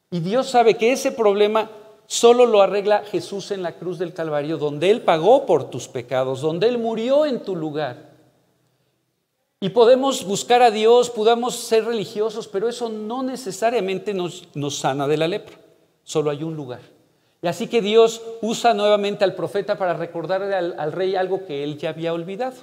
Speaker 1: Y Dios sabe que ese problema solo lo arregla Jesús en la cruz del Calvario, donde Él pagó por tus pecados, donde Él murió en tu lugar. Y podemos buscar a Dios, podamos ser religiosos, pero eso no necesariamente nos, nos sana de la lepra. Solo hay un lugar. Y así que Dios usa nuevamente al profeta para recordarle al, al rey algo que él ya había olvidado,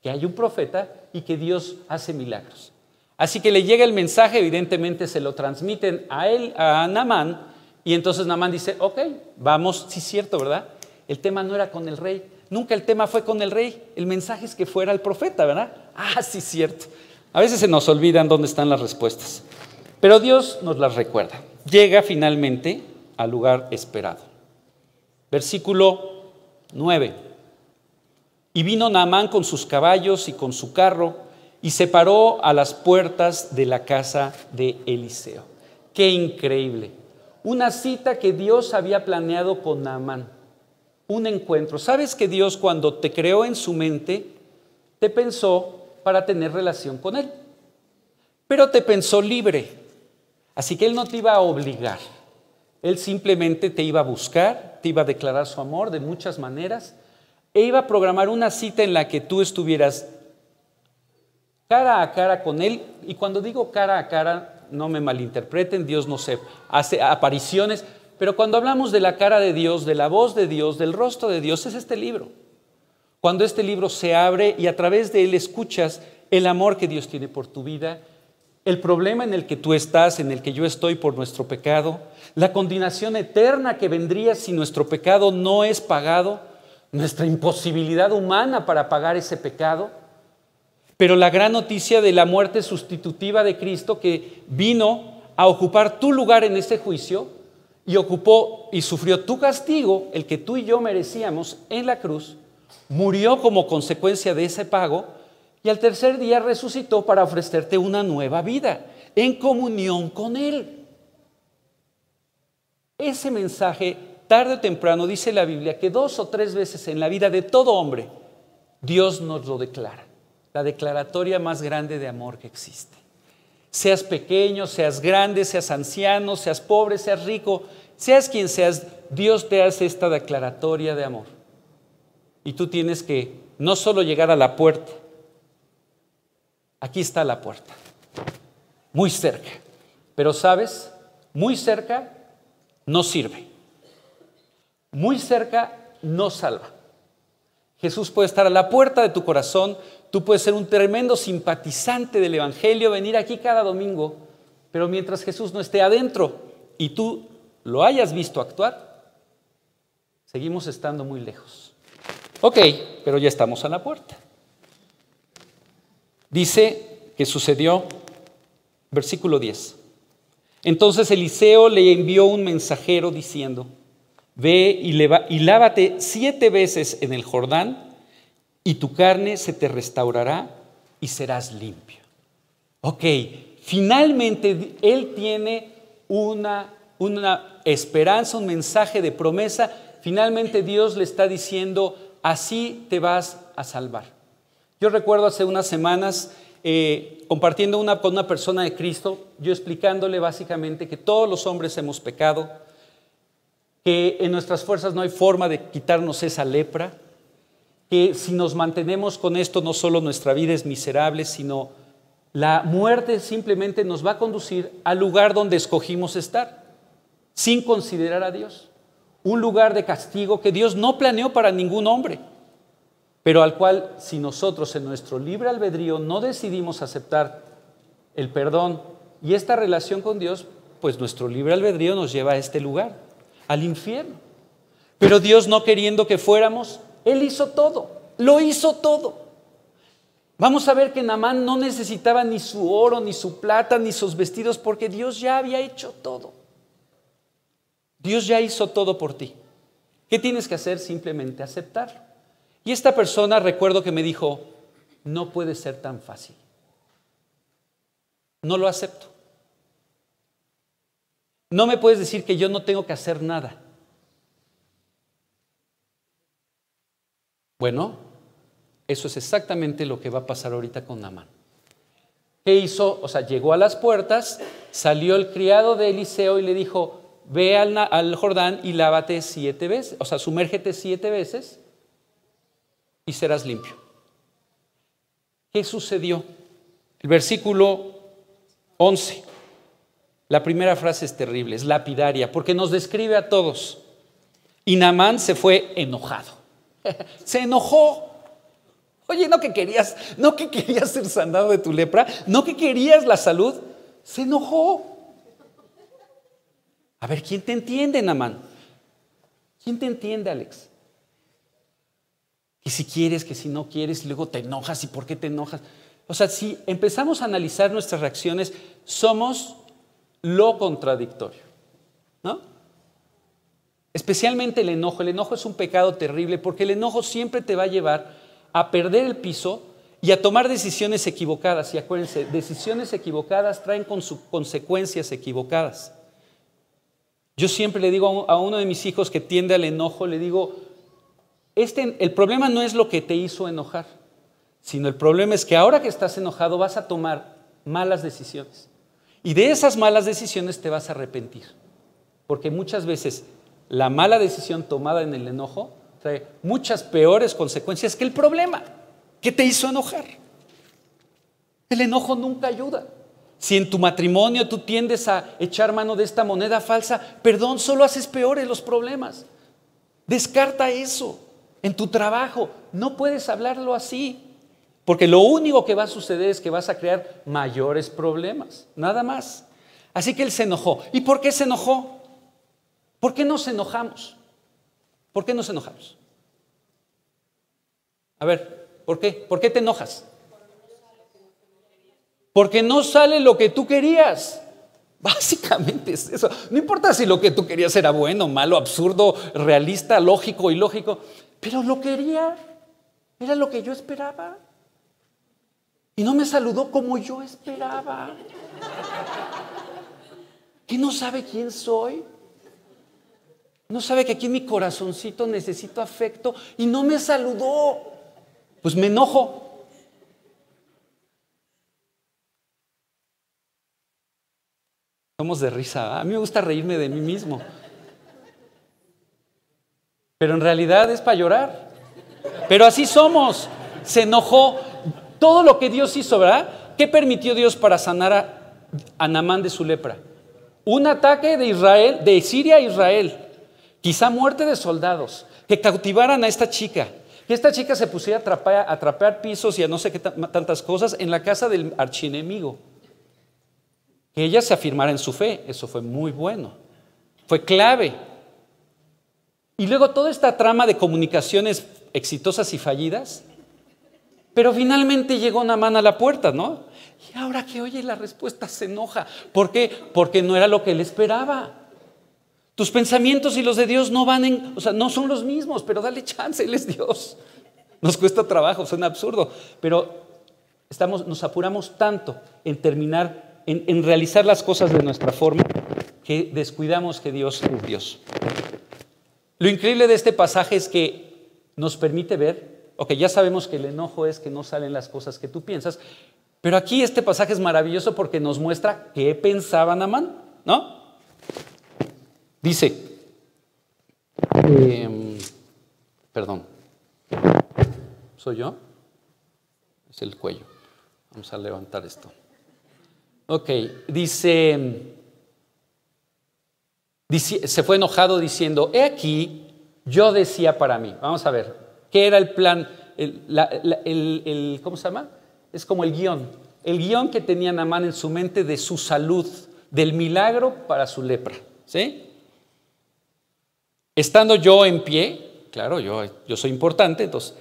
Speaker 1: que hay un profeta y que Dios hace milagros. Así que le llega el mensaje, evidentemente se lo transmiten a él, a Namán, y entonces Namán dice, ok, vamos, sí es cierto, ¿verdad? El tema no era con el rey, nunca el tema fue con el rey, el mensaje es que fuera el profeta, ¿verdad? Ah, sí es cierto. A veces se nos olvidan dónde están las respuestas, pero Dios nos las recuerda. Llega finalmente al lugar esperado. Versículo 9. Y vino Naamán con sus caballos y con su carro y se paró a las puertas de la casa de Eliseo. Qué increíble. Una cita que Dios había planeado con Naamán. Un encuentro. ¿Sabes que Dios cuando te creó en su mente, te pensó para tener relación con Él? Pero te pensó libre. Así que Él no te iba a obligar. Él simplemente te iba a buscar, te iba a declarar su amor de muchas maneras e iba a programar una cita en la que tú estuvieras cara a cara con Él. Y cuando digo cara a cara, no me malinterpreten, Dios no se hace apariciones, pero cuando hablamos de la cara de Dios, de la voz de Dios, del rostro de Dios, es este libro. Cuando este libro se abre y a través de él escuchas el amor que Dios tiene por tu vida, el problema en el que tú estás, en el que yo estoy por nuestro pecado, la condenación eterna que vendría si nuestro pecado no es pagado, nuestra imposibilidad humana para pagar ese pecado, pero la gran noticia de la muerte sustitutiva de Cristo que vino a ocupar tu lugar en ese juicio y ocupó y sufrió tu castigo, el que tú y yo merecíamos en la cruz, murió como consecuencia de ese pago y al tercer día resucitó para ofrecerte una nueva vida en comunión con Él. Ese mensaje, tarde o temprano, dice la Biblia, que dos o tres veces en la vida de todo hombre, Dios nos lo declara la declaratoria más grande de amor que existe. Seas pequeño, seas grande, seas anciano, seas pobre, seas rico, seas quien seas, Dios te hace esta declaratoria de amor. Y tú tienes que no solo llegar a la puerta, aquí está la puerta, muy cerca, pero sabes, muy cerca no sirve, muy cerca no salva. Jesús puede estar a la puerta de tu corazón, Tú puedes ser un tremendo simpatizante del Evangelio, venir aquí cada domingo, pero mientras Jesús no esté adentro y tú lo hayas visto actuar, seguimos estando muy lejos. Ok, pero ya estamos a la puerta. Dice que sucedió, versículo 10. Entonces Eliseo le envió un mensajero diciendo, ve y, y lávate siete veces en el Jordán y tu carne se te restaurará y serás limpio. Ok, finalmente Él tiene una, una esperanza, un mensaje de promesa. Finalmente Dios le está diciendo, así te vas a salvar. Yo recuerdo hace unas semanas eh, compartiendo una, con una persona de Cristo, yo explicándole básicamente que todos los hombres hemos pecado, que en nuestras fuerzas no hay forma de quitarnos esa lepra, que si nos mantenemos con esto, no solo nuestra vida es miserable, sino la muerte simplemente nos va a conducir al lugar donde escogimos estar, sin considerar a Dios. Un lugar de castigo que Dios no planeó para ningún hombre, pero al cual si nosotros en nuestro libre albedrío no decidimos aceptar el perdón y esta relación con Dios, pues nuestro libre albedrío nos lleva a este lugar, al infierno. Pero Dios no queriendo que fuéramos, él hizo todo, lo hizo todo. Vamos a ver que Namán no necesitaba ni su oro, ni su plata, ni sus vestidos, porque Dios ya había hecho todo. Dios ya hizo todo por ti. ¿Qué tienes que hacer? Simplemente aceptarlo. Y esta persona recuerdo que me dijo, no puede ser tan fácil. No lo acepto. No me puedes decir que yo no tengo que hacer nada. Bueno, eso es exactamente lo que va a pasar ahorita con Namán. ¿Qué hizo? O sea, llegó a las puertas, salió el criado de Eliseo y le dijo, ve al, Jordán y lávate siete veces, o sea, sumérgete siete veces y serás limpio. ¿Qué sucedió? El versículo 11. La primera frase es terrible, es lapidaria, porque nos describe a todos. Y Namán se fue enojado. se enojó. Oye, no que querías, no que querías ser sanado de tu lepra, no que querías la salud, se enojó. A ver, ¿quién te entiende, Namán? ¿Quién te entiende, Alex? Y si quieres, que si no quieres, y luego te enojas, ¿y por qué te enojas? O sea, si empezamos a analizar nuestras reacciones, somos lo contradictorio, ¿no? Especialmente el enojo. El enojo es un pecado terrible porque el enojo siempre te va a llevar a perder el piso y a tomar decisiones equivocadas. Y acuérdense, decisiones equivocadas traen con sus consecuencias equivocadas. Yo siempre le digo a uno de mis hijos que tiende al enojo, le digo, este, el problema no es lo que te hizo enojar, sino el problema es que ahora que estás enojado vas a tomar malas decisiones. Y de esas malas decisiones te vas a arrepentir. Porque muchas veces la mala decisión tomada en el enojo trae muchas peores consecuencias que el problema que te hizo enojar. El enojo nunca ayuda. Si en tu matrimonio tú tiendes a echar mano de esta moneda falsa, perdón, solo haces peores los problemas. Descarta eso. En tu trabajo no puedes hablarlo así, porque lo único que va a suceder es que vas a crear mayores problemas, nada más. Así que él se enojó. ¿Y por qué se enojó? ¿Por qué nos enojamos? ¿Por qué nos enojamos? A ver, ¿por qué? ¿Por qué te enojas? Porque no sale lo que tú querías. Básicamente es eso. No importa si lo que tú querías era bueno, malo, absurdo, realista, lógico, ilógico, pero lo quería. Era lo que yo esperaba. Y no me saludó como yo esperaba. ¿Que no sabe quién soy? No sabe que aquí en mi corazoncito necesito afecto y no me saludó. Pues me enojo. Somos de risa. A mí me gusta reírme de mí mismo. Pero en realidad es para llorar. Pero así somos. Se enojó. Todo lo que Dios hizo, ¿verdad? ¿Qué permitió Dios para sanar a, a Namán de su lepra? Un ataque de Israel, de Siria a Israel. Quizá muerte de soldados. Que cautivaran a esta chica. Que esta chica se pusiera a atrapar, pisos y a no sé qué tantas cosas en la casa del archienemigo que ella se afirmara en su fe. Eso fue muy bueno. Fue clave. Y luego toda esta trama de comunicaciones exitosas y fallidas. Pero finalmente llegó Namán a la puerta, ¿no? Y ahora que oye la respuesta se enoja. ¿Por qué? Porque no era lo que él esperaba. Tus pensamientos y los de Dios no van en, o sea, no son los mismos, pero dale chance, Él es Dios. Nos cuesta trabajo, suena absurdo, pero estamos, nos apuramos tanto en terminar en, realizar las cosas de nuestra forma que descuidamos que Dios es Dios. Lo increíble de este pasaje es que nos permite ver, ok, ya sabemos que el enojo es que no salen las cosas que tú piensas, pero aquí este pasaje es maravilloso porque nos muestra qué pensaba Namán, ¿no? Dice, em, perdón, ¿soy yo? Es el cuello. Vamos a levantar esto. Ok, dice, se fue enojado diciendo, he aquí, yo decía para mí, vamos a ver, ¿qué era el plan? ¿Cómo se llama? Es como el guion, el guion que tenía Namán en su mente de su salud, del milagro para su lepra, ¿sí? Estando yo en pie, claro, yo, yo soy importante, entonces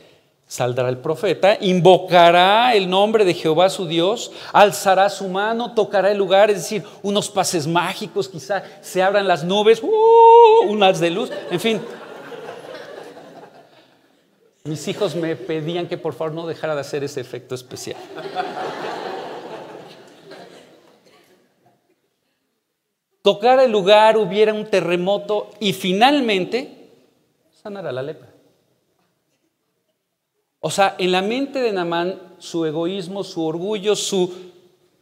Speaker 1: Saldrá el profeta, invocará el nombre de Jehová su Dios, alzará su mano, tocará el lugar, es decir, unos pases mágicos, quizá se abran las nubes, ¡uh! unas de luz, en fin. Mis hijos me pedían que por favor no dejara de hacer ese efecto especial. Tocar el lugar, hubiera un terremoto y finalmente sanará la lepra. O sea, en la mente de Namán, su egoísmo, su orgullo, su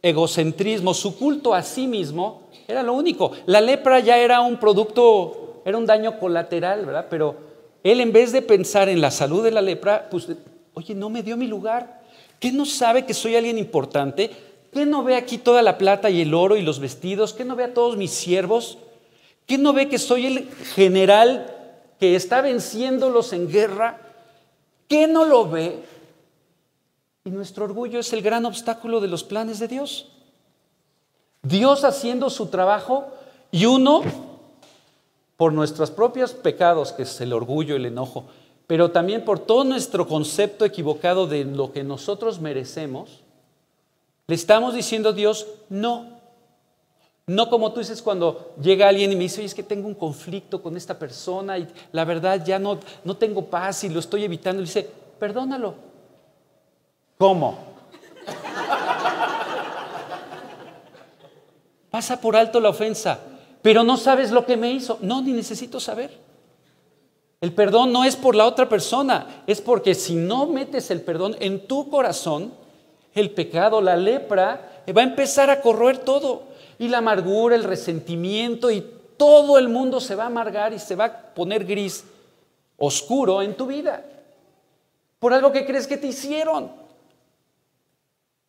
Speaker 1: egocentrismo, su culto a sí mismo, era lo único. La lepra ya era un producto, era un daño colateral, ¿verdad? Pero él en vez de pensar en la salud de la lepra, pues, oye, no me dio mi lugar. ¿Qué no sabe que soy alguien importante? ¿Qué no ve aquí toda la plata y el oro y los vestidos? ¿Qué no ve a todos mis siervos? ¿Qué no ve que soy el general que está venciéndolos en guerra? ¿Qué no lo ve? Y nuestro orgullo es el gran obstáculo de los planes de Dios. Dios haciendo su trabajo y uno por nuestros propios pecados, que es el orgullo, el enojo, pero también por todo nuestro concepto equivocado de lo que nosotros merecemos, le estamos diciendo a Dios, no. No como tú dices cuando llega alguien y me dice, oye, es que tengo un conflicto con esta persona y la verdad ya no, no tengo paz y lo estoy evitando. Y dice, perdónalo. ¿Cómo? Pasa por alto la ofensa, pero no sabes lo que me hizo. No, ni necesito saber. El perdón no es por la otra persona, es porque si no metes el perdón en tu corazón, el pecado, la lepra, va a empezar a corroer todo. Y la amargura, el resentimiento y todo el mundo se va a amargar y se va a poner gris, oscuro en tu vida. Por algo que crees que te hicieron.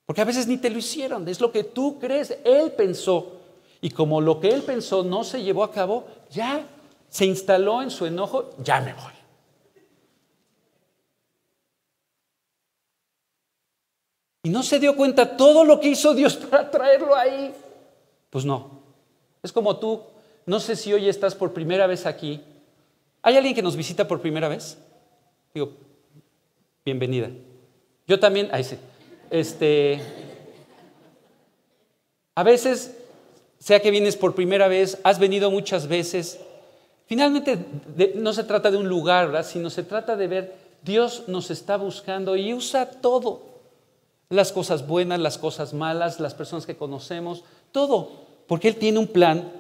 Speaker 1: Porque a veces ni te lo hicieron, es lo que tú crees. Él pensó. Y como lo que él pensó no se llevó a cabo, ya se instaló en su enojo, ya me voy. Y no se dio cuenta todo lo que hizo Dios para traerlo ahí. Pues no. Es como tú, no sé si hoy estás por primera vez aquí. ¿Hay alguien que nos visita por primera vez? Digo, bienvenida. Yo también, ahí sí. Este, a veces, sea que vienes por primera vez, has venido muchas veces. Finalmente, no se trata de un lugar, ¿verdad? sino se trata de ver, Dios nos está buscando y usa todo las cosas buenas, las cosas malas, las personas que conocemos, todo, porque Él tiene un plan,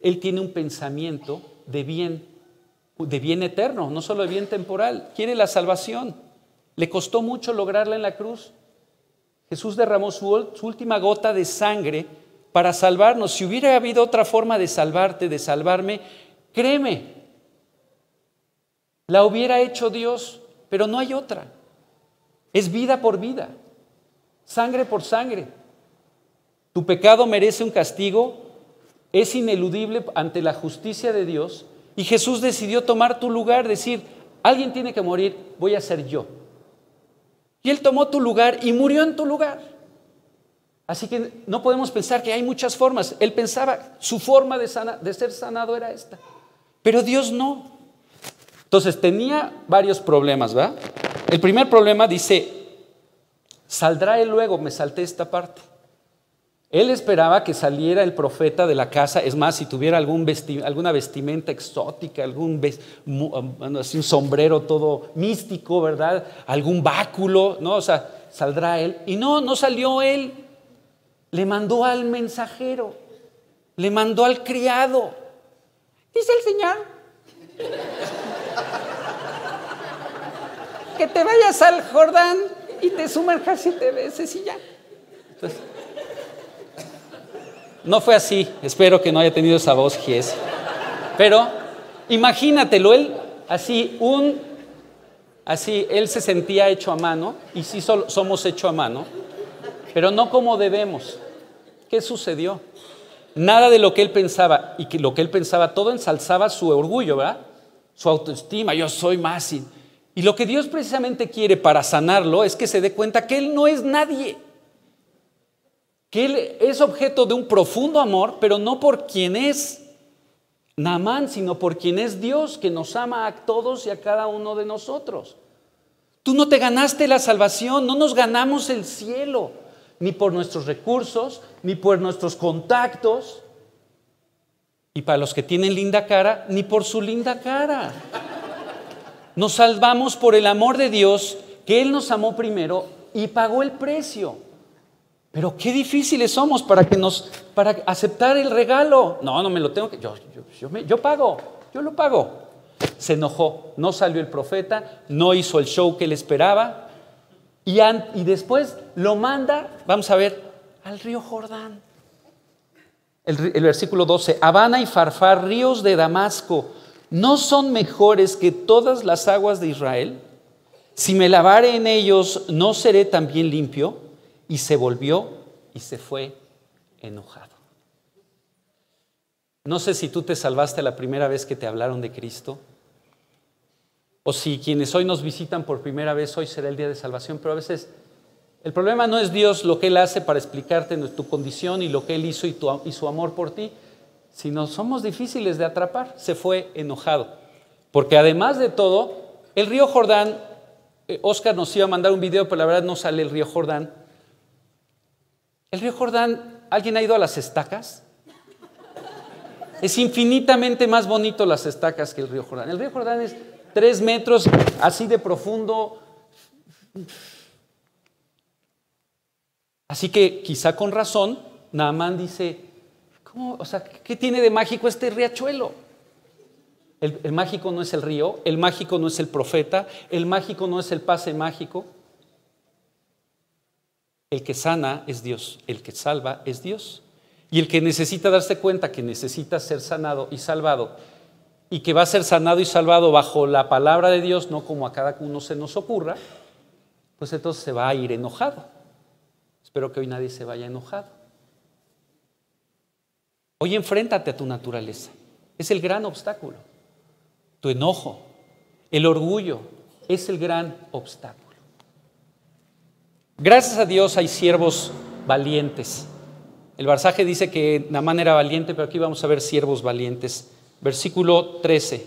Speaker 1: Él tiene un pensamiento de bien, de bien eterno, no solo de bien temporal, quiere la salvación. Le costó mucho lograrla en la cruz. Jesús derramó su, su última gota de sangre para salvarnos. Si hubiera habido otra forma de salvarte, de salvarme, créeme, la hubiera hecho Dios, pero no hay otra. Es vida por vida sangre por sangre. Tu pecado merece un castigo, es ineludible ante la justicia de Dios y Jesús decidió tomar tu lugar, decir, alguien tiene que morir, voy a ser yo. Y Él tomó tu lugar y murió en tu lugar. Así que no podemos pensar que hay muchas formas. Él pensaba, su forma de, ser sanado era esta. Pero Dios no. Entonces tenía varios problemas, ¿va? El primer problema dice, Saldrá él luego, me salté esta parte. Él esperaba que saliera el profeta de la casa, es más, si tuviera alguna vestimenta exótica, algún un sombrero todo místico, ¿verdad? Algún báculo, ¿no? O sea, saldrá él. Y no, no salió él. Le mandó al mensajero, le mandó al criado. Dice el Señor, que te vayas al Jordán y te sumerjas siete veces y ya. no fue así, espero que no haya tenido esa voz Gies. Pero imagínatelo, él así, un, así, él se sentía hecho a mano, y sí somos hecho a mano, pero no como debemos. ¿Qué sucedió? Nada de lo que él pensaba, y que lo que él pensaba, todo ensalzaba su orgullo, ¿verdad? Su autoestima, yo soy más. Y, y lo que Dios precisamente quiere para sanarlo es que se dé cuenta que Él no es nadie, que Él es objeto de un profundo amor, pero no por quien es Naamán, sino por quien es Dios, que nos ama a todos y a cada uno de nosotros. Tú no te ganaste la salvación, no nos ganamos el cielo, ni por nuestros recursos, ni por nuestros contactos, y para los que tienen linda cara, ni por su linda cara. Nos salvamos por el amor de Dios, que Él nos amó primero y pagó el precio. Pero qué difíciles somos para que nos, para aceptar el regalo. No, no me lo tengo que, yo, yo, pago, yo lo pago. Se enojó, no salió el profeta, no hizo el show que él esperaba y, y después lo manda, vamos a ver, al río Jordán. El, el versículo 12, Habana y Farfar, ríos de Damasco, ¿no son mejores que todas las aguas de Israel? Si me lavare en ellos, ¿no seré también limpio? Y se volvió y se fue enojado. No sé si tú te salvaste la primera vez que te hablaron de Cristo, o si quienes hoy nos visitan por primera vez, hoy será el día de salvación, pero a veces el problema no es Dios lo que Él hace para explicarte tu condición y lo que Él hizo y, y su amor por ti, sino somos difíciles de atrapar. Se fue enojado. Porque además de todo, el río Jordán, eh, Oscar nos iba a mandar un video, pero la verdad no sale el río Jordán. El río Jordán, ¿alguien ha ido a las estacas? Es infinitamente más bonito las estacas que el río Jordán. El río Jordán es tres metros, así de profundo. Así que quizá con razón, Naamán dice, ¿cómo? O sea, ¿qué tiene de mágico este riachuelo? El, el, mágico no es el río, el mágico no es el profeta, el mágico no es el pase mágico. El que sana es Dios, el que salva es Dios. Y el que necesita darse cuenta que necesita ser sanado y salvado y que va a ser sanado y salvado bajo la palabra de Dios, no como a cada uno se nos ocurra, pues entonces se va a ir enojado. Espero que hoy nadie se vaya enojado. Hoy enfréntate a tu naturaleza. Es el gran obstáculo. Tu enojo, el orgullo, es el gran obstáculo. Gracias a Dios hay siervos valientes. El Barsaje dice que Namán era valiente, pero aquí vamos a ver siervos valientes. Versículo 13.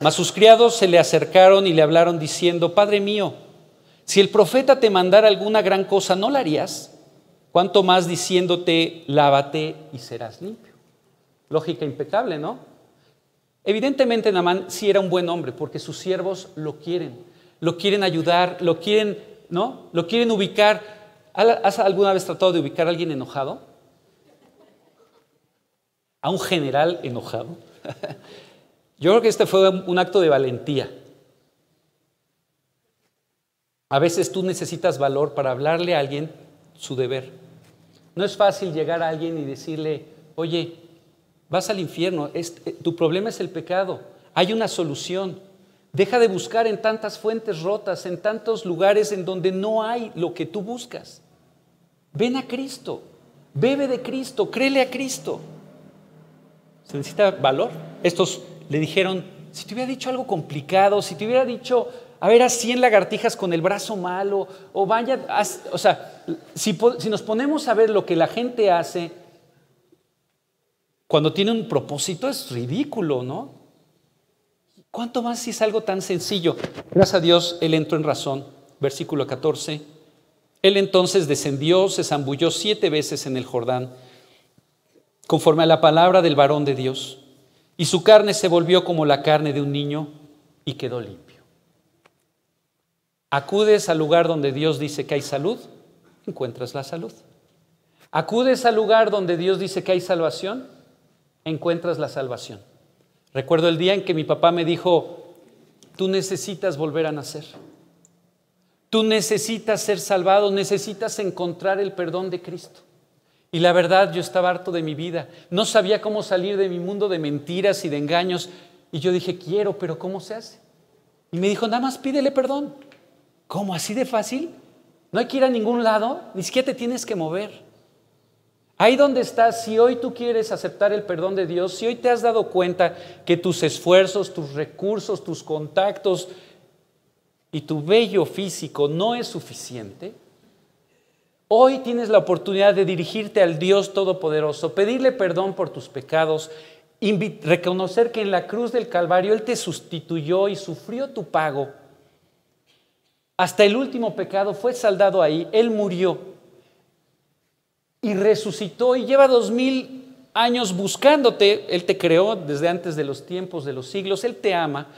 Speaker 1: Mas sus criados se le acercaron y le hablaron diciendo, Padre mío, si el profeta te mandara alguna gran cosa, ¿no la harías? Cuanto más diciéndote, lávate y serás limpio. Lógica impecable, ¿no? Evidentemente Namán sí era un buen hombre porque sus siervos lo quieren, lo quieren ayudar, lo quieren, ¿no? Lo quieren ubicar. ¿Has alguna vez tratado de ubicar a alguien enojado? a un general enojado. Yo creo que este fue un acto de valentía. A veces tú necesitas valor para hablarle a alguien su deber. No es fácil llegar a alguien y decirle, oye, vas al infierno, eh, tu problema es el pecado, hay una solución. Deja de buscar en tantas fuentes rotas, en tantos lugares en donde no hay lo que tú buscas. Ven a Cristo, bebe de Cristo, créele a Cristo. Se necesita valor. Estos le dijeron, si te hubiera dicho algo complicado, si te hubiera dicho, a ver, a 100 lagartijas con el brazo malo, o vaya, o sea, si, nos ponemos a ver lo que la gente hace cuando tiene un propósito, es ridículo, ¿no? ¿Cuánto más si es algo tan sencillo? Gracias a Dios, Él entró en razón. Versículo 14. Él entonces descendió, se zambulló siete veces en el Jordán conforme a la palabra del varón de Dios, y su carne se volvió como la carne de un niño y quedó limpio. Acudes al lugar donde Dios dice que hay salud, encuentras la salud. Acudes al lugar donde Dios dice que hay salvación, encuentras la salvación. Recuerdo el día en que mi papá me dijo, tú necesitas volver a nacer. Tú necesitas ser salvado, necesitas encontrar el perdón de Cristo. Y la verdad, yo estaba harto de mi vida. No sabía cómo salir de mi mundo de mentiras y de engaños. Y yo dije, quiero, pero ¿cómo se hace? Y me dijo, nada más pídele perdón. ¿Cómo? ¿Así de fácil? No hay que ir a ningún lado, ni siquiera te tienes que mover. Ahí donde estás, si hoy tú quieres aceptar el perdón de Dios, si hoy te has dado cuenta que tus esfuerzos, tus recursos, tus contactos y tu bello físico no es suficiente, Hoy tienes la oportunidad de dirigirte al Dios Todopoderoso, pedirle perdón por tus pecados, reconocer que en la cruz del Calvario Él te sustituyó y sufrió tu pago. Hasta el último pecado fue saldado ahí, Él murió y resucitó y lleva dos mil años buscándote. Él te creó desde antes de los tiempos, de los siglos, Él te ama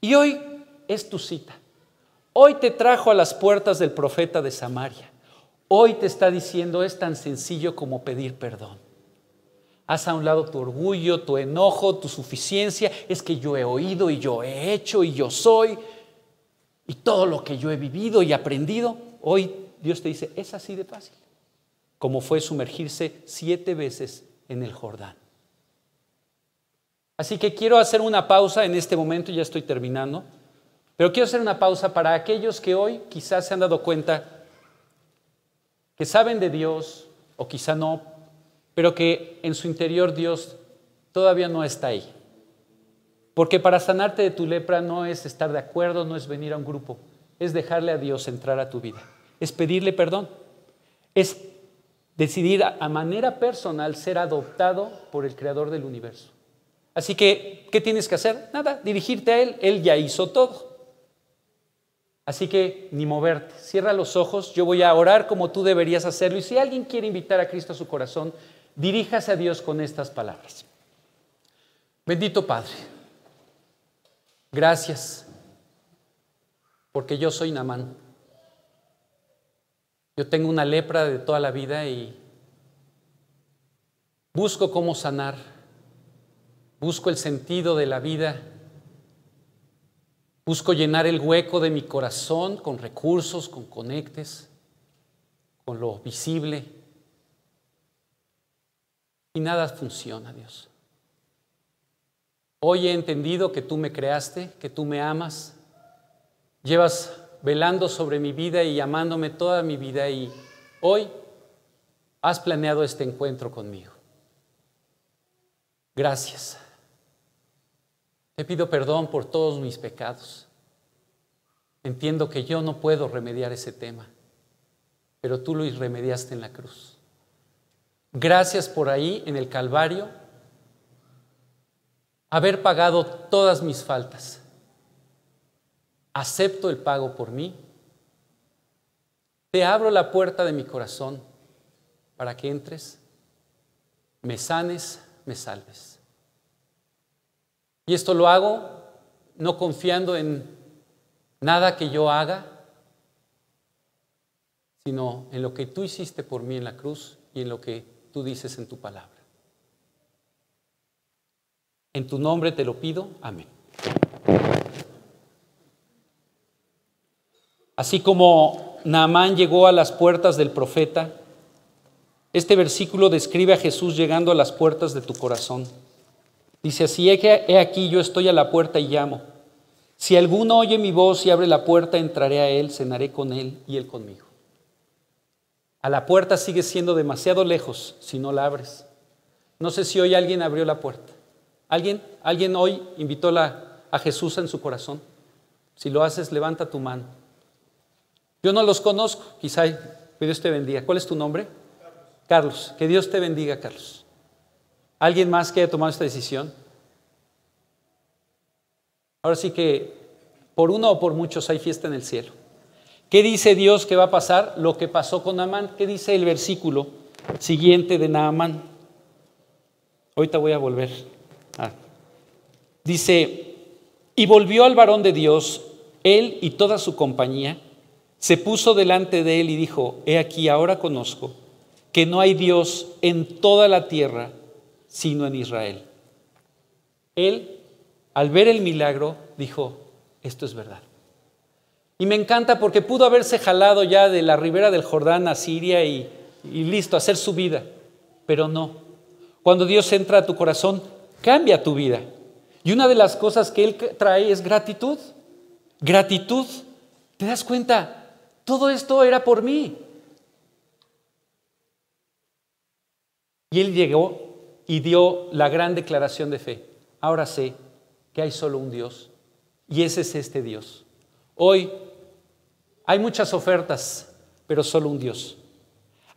Speaker 1: y hoy es tu cita. Hoy te trajo a las puertas del profeta de Samaria. Hoy te está diciendo es tan sencillo como pedir perdón. Haz a un lado tu orgullo, tu enojo, tu suficiencia. Es que yo he oído y yo he hecho y yo soy. Y todo lo que yo he vivido y aprendido, hoy Dios te dice, es así de fácil. como fue sumergirse siete veces en el Jordán. Así que quiero hacer una pausa en este momento, ya estoy terminando, pero quiero hacer una pausa para aquellos que hoy quizás se han dado cuenta que saben de Dios o quizá no, pero que en su interior Dios todavía no está ahí. Porque para sanarte de tu lepra no es estar de acuerdo, no es venir a un grupo, es dejarle a Dios entrar a tu vida, es pedirle perdón, es decidir a manera personal ser adoptado por el Creador del universo. Así que, ¿qué tienes que hacer? Nada, dirigirte a Él, Él ya hizo todo. Así que ni moverte, cierra los ojos, yo voy a orar como tú deberías hacerlo y si alguien quiere invitar a Cristo a su corazón, diríjase a Dios con estas palabras. Bendito Padre, gracias porque yo soy Namán. Yo tengo una lepra de toda la vida y busco cómo sanar, busco el sentido de la vida, busco llenar el hueco de mi corazón con recursos, con conectes, con lo visible. Y nada funciona, Dios. Hoy he entendido que tú me creaste, que tú me amas. Llevas velando sobre mi vida y amándome toda mi vida y hoy has planeado este encuentro conmigo. Gracias. Te pido perdón por todos mis pecados. Entiendo que yo no puedo remediar ese tema, pero tú lo remediaste en la cruz. Gracias por ahí en el Calvario haber pagado todas mis faltas acepto el pago por mí, te abro la puerta de mi corazón para que entres, me sanes, me salves. Y esto lo hago no confiando en nada que yo haga, sino en lo que tú hiciste por mí en la cruz y en lo que tú dices en tu palabra. En tu nombre te lo pido. Amén. Así como Naamán llegó a las puertas del profeta, este versículo describe a Jesús llegando a las puertas de tu corazón. Dice así, he aquí yo estoy a la puerta y llamo. Si alguno oye mi voz y abre la puerta, entraré a él, cenaré con él y él conmigo. A la puerta sigue siendo demasiado lejos si no la abres. No sé si hoy alguien abrió la puerta. ¿Alguien? ¿Alguien hoy invitó a Jesús en su corazón? Si lo haces, levanta tu mano. Yo no los conozco, quizá que Dios te bendiga. ¿Cuál es tu nombre? Carlos. Que Dios te bendiga, Carlos. ¿Alguien más que haya tomado esta decisión? Ahora sí que por uno o por muchos hay fiesta en el cielo. ¿Qué dice Dios que va a pasar? Lo que pasó con Naamán. ¿Qué dice el versículo siguiente de Naamán? Ahorita voy a volver. Ah. Dice, y volvió al varón de Dios, él y toda su compañía, se puso delante de él y dijo, he aquí ahora conozco que no hay Dios en toda la tierra sino en Israel. Él, al ver el milagro, dijo, esto es verdad. Y me encanta porque pudo haberse jalado ya de la ribera del Jordán a Siria y, y listo, hacer su vida, pero no. Cuando Dios entra a tu corazón, cambia tu vida. Y una de las cosas que Él trae es gratitud. Gratitud. ¿Te das cuenta? Todo esto era por mí. Y él llegó y dio la gran declaración de fe. Ahora sé que hay solo un Dios y ese es este Dios. Hoy hay muchas ofertas, pero solo un Dios.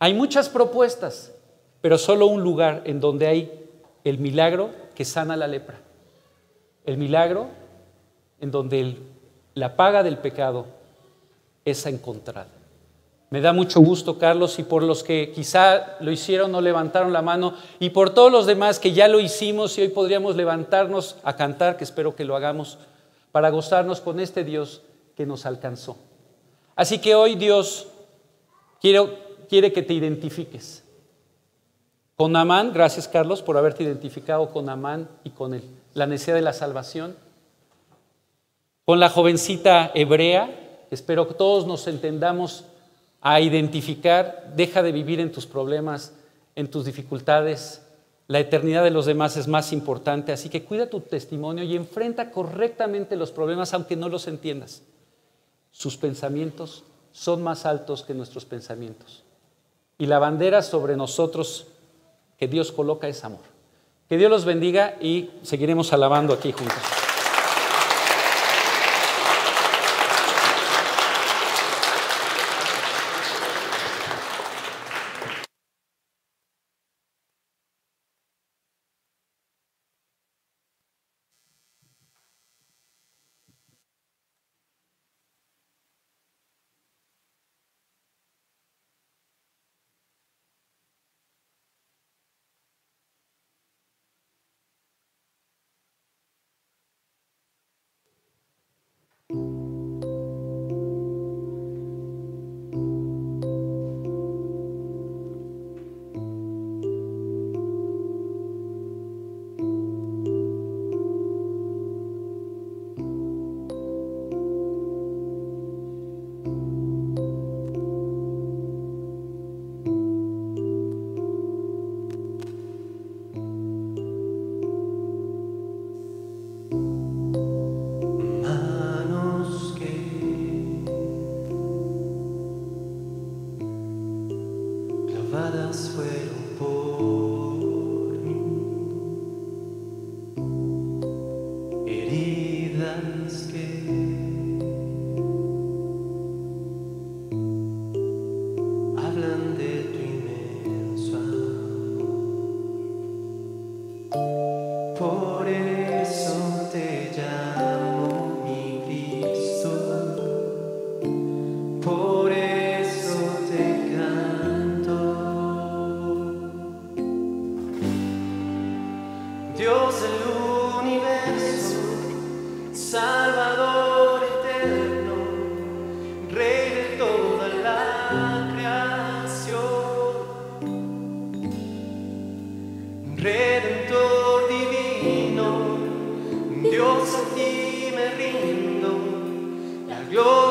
Speaker 1: Hay muchas propuestas, pero solo un lugar en donde hay el milagro que sana la lepra. El milagro en donde la paga del pecado esa encontrada. Me da mucho gusto, Carlos, y por los que quizá lo hicieron no levantaron la mano, y por todos los demás que ya lo hicimos y hoy podríamos levantarnos a cantar, que espero que lo hagamos, para gozarnos con este Dios que nos alcanzó. Así que hoy Dios quiere, quiere que te identifiques con Amán, gracias Carlos por haberte identificado con Amán y con él, la necesidad de la salvación, con la jovencita hebrea, Espero que todos nos entendamos a identificar, deja de vivir en tus problemas, en tus dificultades. La eternidad de los demás es más importante, así que cuida tu testimonio y enfrenta correctamente los problemas aunque no los entiendas. Sus pensamientos son más altos que nuestros pensamientos. Y la bandera sobre nosotros que Dios coloca es amor. Que Dios los bendiga y seguiremos alabando aquí juntos.
Speaker 2: Redentor divino, Dios a ti me rindo, la gloria